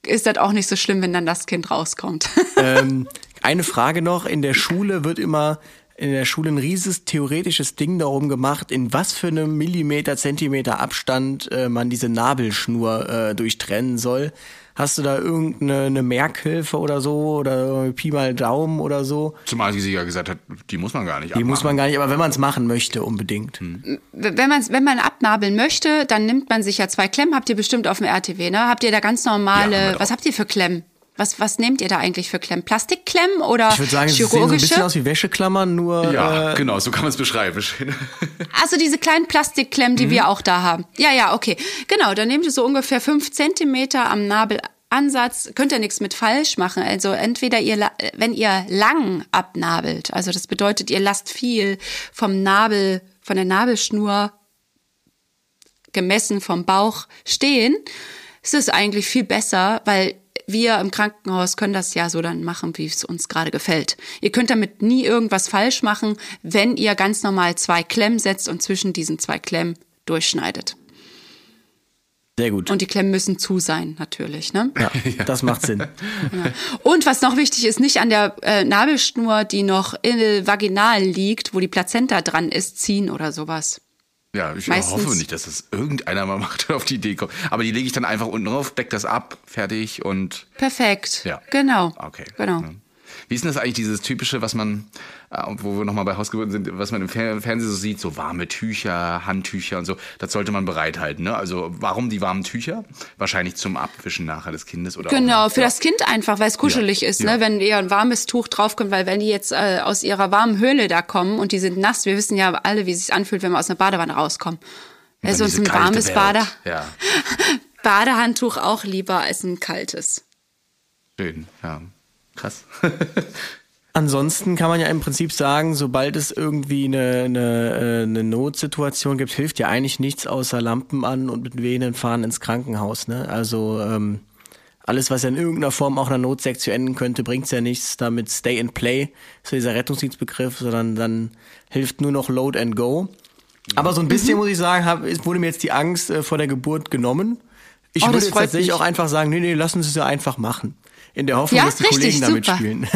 ist das auch nicht so schlimm, wenn dann das Kind rauskommt. ähm, eine Frage noch. In der Schule wird immer in der Schule ein rieses theoretisches Ding darum gemacht, in was für einem Millimeter, Zentimeter Abstand äh, man diese Nabelschnur äh, durchtrennen soll. Hast du da irgendeine eine Merkhilfe oder so oder Pi mal Daumen oder so? Zumal sie ja gesagt hat, die muss man gar nicht Die muss man gar nicht, aber wenn man es machen möchte, unbedingt. wenn man wenn man abnabeln möchte, dann nimmt man sich ja zwei Klemmen. Habt ihr bestimmt auf dem RTW, ne? Habt ihr da ganz Ja, normale? wir was habt ihr für Klemmen? Was was nehmt ihr da eigentlich für Klemmen? Plastikklemmen oder Ich würde sagen, es sehen so ein chirurgische? bisschen aus wie Wäscheklammern, nur Ja, äh, genau, so kann man es beschreiben. also diese kleinen Plastikklemmen, die Mhm. wir auch da haben. Ja, ja, okay. Genau, dann nehmt ihr so ungefähr fünf Zentimeter am Nabelansatz. Könnt ihr nichts mit falsch machen. Also entweder ihr, wenn ihr lang abnabelt, also das bedeutet, ihr lasst viel vom Nabel, von der Nabelschnur gemessen vom Bauch stehen, ist es eigentlich viel besser, weil wir im Krankenhaus können das ja so dann machen, wie es uns gerade gefällt. Ihr könnt damit nie irgendwas falsch machen, wenn ihr ganz normal zwei Klemmen setzt und zwischen diesen zwei Klemmen durchschneidet. sehr gut. Und die Klemmen müssen zu sein, natürlich. Ne? ja, das macht Sinn. Und was noch wichtig ist, nicht an der äh, Nabelschnur, die noch in, vaginal liegt, wo die Plazenta dran ist, ziehen oder sowas. Ja, ich Meistens- hoffe nicht, dass das irgendeiner mal macht auf die Idee kommt. Aber die lege ich dann einfach unten drauf, deck das ab, fertig und Perfekt. Ja. Genau. Okay. Genau. Ja. Wie ist denn das eigentlich, dieses typische, was man, äh, wo wir nochmal bei Hausgeburten sind, was man im Fer Fernsehen so sieht, so warme Tücher, Handtücher und so, das sollte man bereithalten, ne? Also warum die warmen Tücher? Wahrscheinlich zum Abwischen nachher des Kindes oder Genau, auch, für ja. das Kind einfach, weil es kuschelig Ja, ist, ja. ne? wenn ihr ein warmes Tuch draufkommt, weil wenn die jetzt äh, aus ihrer warmen Höhle da kommen und die sind nass, wir wissen ja alle, wie es sich anfühlt, wenn wir aus einer Badewanne rauskommen. Also uns ein warmes. Bade Ja, Badehandtuch auch lieber als ein kaltes. schön, ja. Krass. Ansonsten kann man ja im Prinzip sagen, sobald es irgendwie eine, eine, äh, eine Notsituation gibt, hilft ja eigentlich nichts außer Lampen an und mit Venen fahren ins Krankenhaus. Ne? Also ähm, alles, was ja in irgendeiner Form auch einer Notsektion enden könnte, bringt's ja nichts. Damit Stay and Play ist ja dieser Rettungsdienstbegriff, sondern dann hilft nur noch Load and Go. Aber so ein bisschen muss ich sagen, hab, wurde mir jetzt die Angst äh, vor der Geburt genommen. Ich Oh, würde jetzt tatsächlich mich. auch einfach sagen, nee, nee, lassen Sie es ja einfach machen. In der Hoffnung, Ja, dass die richtig, Kollegen da super. mitspielen.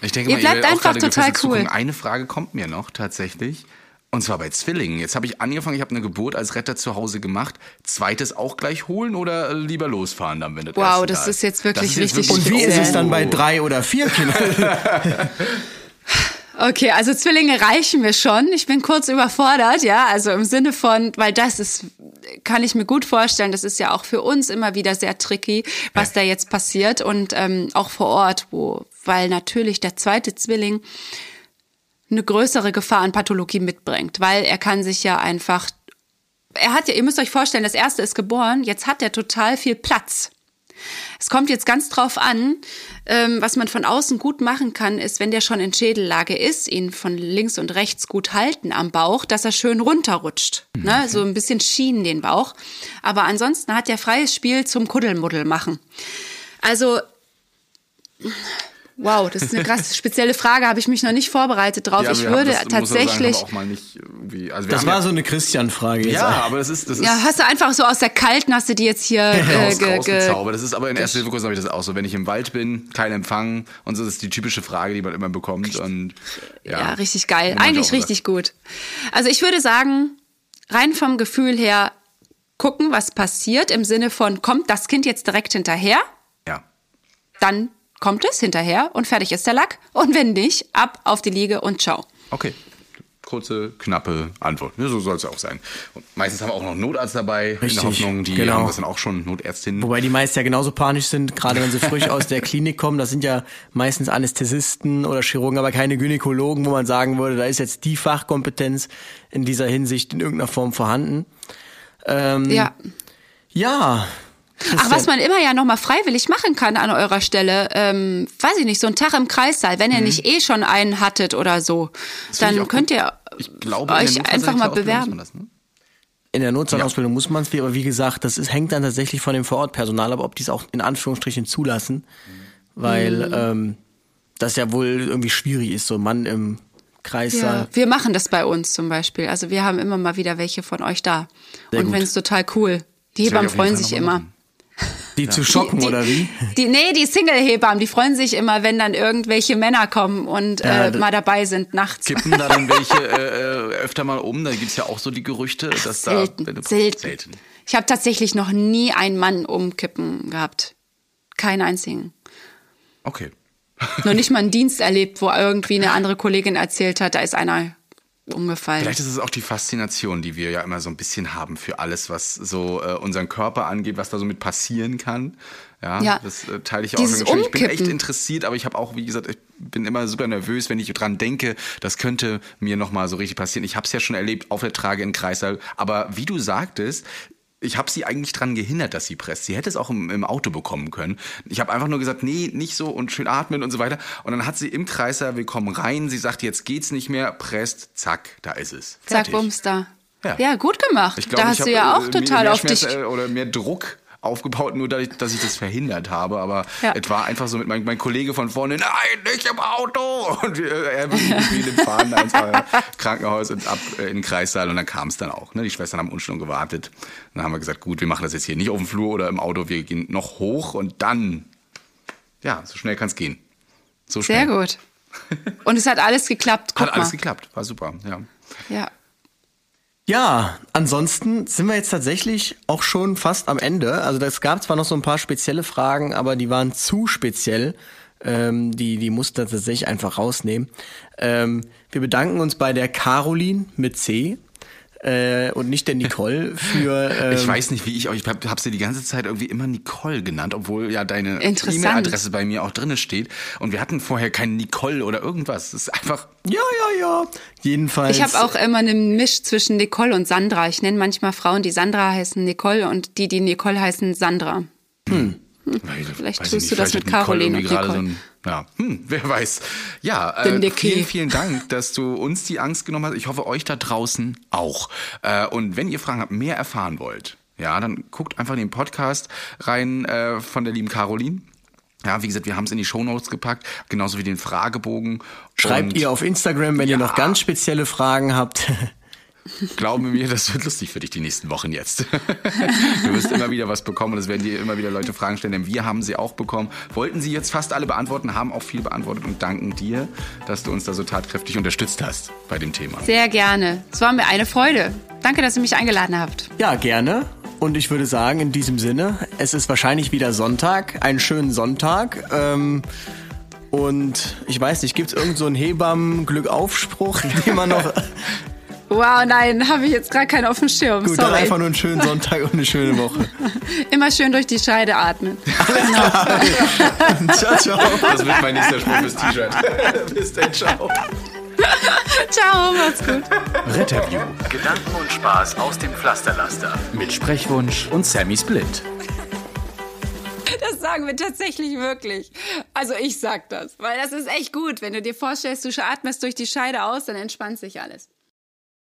Ich denke Ihr mal, bleibt werdet auch einfach gerade total cool. zugucken. Eine Frage kommt mir noch tatsächlich. Und zwar bei Zwillingen. Jetzt habe ich angefangen, ich habe eine Geburt als Retter zu Hause gemacht. Zweites auch gleich holen oder lieber losfahren dann, wenn das Wow, erste das da ist jetzt wirklich Das ist jetzt richtig Und wie speziell. ist es dann bei Oh. drei oder vier Kindern? Okay, also Zwillinge reichen mir schon. Ich bin kurz überfordert, ja, also im Sinne von, weil das ist, kann ich mir gut vorstellen, das ist ja auch für uns immer wieder sehr tricky, was da jetzt passiert und ähm, auch vor Ort, wo, weil natürlich der zweite Zwilling eine größere Gefahr an Pathologie mitbringt, weil er kann sich ja einfach, er hat ja, ihr müsst euch vorstellen, das erste ist geboren, jetzt hat er total viel Platz. Es kommt jetzt ganz drauf an, ähm, was man von außen gut machen kann, ist, wenn der schon in Schädellage ist, ihn von links und rechts gut halten am Bauch, dass er schön runterrutscht. Ne? So ein bisschen schienen den Bauch. Aber ansonsten hat er freies Spiel zum Kuddelmuddel machen. Also Wow, das ist eine krass spezielle Frage, habe ich mich noch nicht vorbereitet drauf. ich wir würde das, sagen, tatsächlich. mal nicht also Das war ja, so eine Christian-Frage jetzt. ja, aber das ist, das ist ja, hast du einfach so aus der Kalten hast du die jetzt hier äh, ge, ge. Das ist aber in erster Hilfekursen habe ich das auch so. Wenn ich im Wald bin, kein Empfang und so, das ist die typische Frage, die man immer bekommt. Und, ja, Ja, richtig geil. Eigentlich richtig gut. Also ich würde sagen, rein vom Gefühl her gucken, was passiert im Sinne von, kommt das Kind jetzt direkt hinterher? Ja. Dann kommt es hinterher und fertig ist der Lack. Und wenn nicht, ab auf die Liege und ciao. Okay. Kurze, knappe Antwort. Ja, so soll es auch sein. Und meistens haben wir auch noch einen Notarzt dabei, in Richtig, der Hoffnung, die genau. haben das dann auch schon, Notärztinnen. Wobei die meisten ja genauso panisch sind, gerade wenn sie frisch aus der Klinik kommen. Das sind ja meistens Anästhesisten oder Chirurgen, aber keine Gynäkologen, wo man sagen würde, da ist jetzt die Fachkompetenz in dieser Hinsicht in irgendeiner Form vorhanden. Ähm, Ja. Ja. Ach, was man immer ja nochmal freiwillig machen kann an eurer Stelle, ähm, weiß ich nicht, so ein Tag im Kreissaal, wenn ihr nicht eh schon einen hattet oder so, Mhm. ich dann könnt gut. ihr Ich glaube, euch einfach mal bewerben. Das, ne? In der Notfallausbildung muss man es, aber wie gesagt, das ist, hängt dann tatsächlich von dem Vorortpersonal ab, ob die es auch in Anführungsstrichen zulassen, weil Mhm. ähm, das ja wohl irgendwie schwierig ist, so ein Mann im Kreissaal. Ja, wir machen das bei uns zum Beispiel. Also wir haben immer mal wieder welche von euch da. Sehr und wenn es total cool. Die Das Hebammen freuen sich immer. Die zu schocken, die, oder wie? Die, nee, die Single-Hebammen, die freuen sich immer, wenn dann irgendwelche Männer kommen und Ja, äh, mal dabei sind nachts. Kippen da dann welche äh, äh, öfter mal um? Da gibt's ja auch so die Gerüchte, dass selten, da. selten. selten. Ich habe tatsächlich noch nie einen Mann umkippen gehabt. Keinen einzigen. Okay. noch nicht mal einen Dienst erlebt, wo irgendwie eine andere Kollegin erzählt hat, da ist einer umgefallen. Vielleicht ist es auch die Faszination, die wir ja immer so ein bisschen haben für alles, was so äh, unseren Körper angeht, was da so mit passieren kann. Ja, Ja. das äh, teile ich auch. Dieses schon. Ich bin echt interessiert, aber ich habe auch, wie gesagt, ich bin immer super nervös, wenn ich dran denke, das könnte mir nochmal so richtig passieren. Ich habe es ja schon erlebt auf der Trage in Kreissaal, aber wie du sagtest, ich habe sie eigentlich dran gehindert, dass sie presst. Sie hätte es auch im, im Auto bekommen können. Ich habe einfach nur gesagt, nee, nicht so und schön atmen und so weiter. Und dann hat sie im Kreissaal, wir kommen rein, sie sagt, jetzt geht's nicht mehr, presst, zack, da ist es. Zack, Fertig. bums da. Ja. Ja. gut gemacht. Ich glaube, da hast du ja auch äh, total mehr auf dich. Äh, oder mehr Druck aufgebaut, nur dadurch, dass ich das verhindert habe. Aber Ja. es war einfach so mit mein, mein Kollege von vorne, nein, nicht im Auto! Und wir, er wie dem Fahren ins äh, Krankenhaus und ab äh, in den Kreissaal und dann kam es dann auch. Ne? Die Schwestern haben uns schon gewartet. Dann haben wir gesagt, gut, wir machen das jetzt hier nicht auf dem Flur oder im Auto, wir gehen noch hoch und dann, ja, so schnell kann es gehen. So schnell. Sehr gut. Und es hat alles geklappt. Guck Hat alles mal. geklappt, war super, ja. Ja. Ja, ansonsten sind wir jetzt tatsächlich auch schon fast am Ende. Also es gab zwar noch so ein paar spezielle Fragen, aber die waren zu speziell. Ähm, die, die mussten wir tatsächlich einfach rausnehmen. Ähm, wir bedanken uns bei der Caroline mit C äh, und nicht der Nicole für. Ähm, Ich weiß nicht, wie ich euch, ich hab, hab sie die ganze Zeit irgendwie immer Nicole genannt, obwohl ja deine. E-Mail-Adresse bei mir auch drinne steht. Und wir hatten vorher keinen Nicole oder irgendwas. Das ist einfach, Ja, ja, ja. Jedenfalls. Ich habe auch immer einen Misch zwischen Nicole und Sandra. Ich nenne manchmal Frauen, die Sandra heißen Nicole und die, die Nicole heißen Sandra. Vielleicht weiß ich tust nicht, du das vielleicht mit Caroline und Nicole. Ja, hm, wer weiß. Ja, äh, vielen, vielen Dank, dass du uns die Angst genommen hast. Ich hoffe, euch da draußen auch. Äh, und wenn ihr Fragen habt, mehr erfahren wollt, ja, dann guckt einfach in den Podcast rein äh, von der lieben Caroline. Ja, wie gesagt, wir haben es in die Shownotes gepackt, genauso wie den Fragebogen. Schreibt Und ihr auf Instagram, wenn ihr Ja. noch ganz spezielle Fragen habt. Glaube mir, das wird lustig für dich die nächsten Wochen jetzt. Du wirst immer wieder was bekommen und es werden dir immer wieder Leute Fragen stellen, denn wir haben sie auch bekommen. Wollten sie jetzt fast alle beantworten, haben auch viel beantwortet und danken dir, dass du uns da so tatkräftig unterstützt hast bei dem Thema. Sehr gerne. Es war mir eine Freude. Danke, dass ihr mich eingeladen habt. Ja, gerne. Und ich würde sagen, in diesem Sinne, es ist wahrscheinlich wieder Sonntag, einen schönen Sonntag. Ähm, und ich weiß nicht, gibt es irgend so einen Hebammen-Glückaufspruch, den man noch. Wow, nein, habe ich jetzt gerade keinen auf dem Schirm. Gut, dann Sorry. einfach nur einen schönen Sonntag und eine schöne Woche. Immer schön durch die Scheide atmen. ciao, ciao. Das wird mein nächster Spruch fürs T-Shirt. Bis dann, ciao. Ciao, macht's gut. Retterview Gedanken und Spaß aus dem Pflasterlaster. mit Sprechwunsch und Sammy Split. Das sagen wir tatsächlich wirklich. Also ich sag das, weil das ist echt gut. Wenn du dir vorstellst, du atmest durch die Scheide aus, dann entspannt sich alles.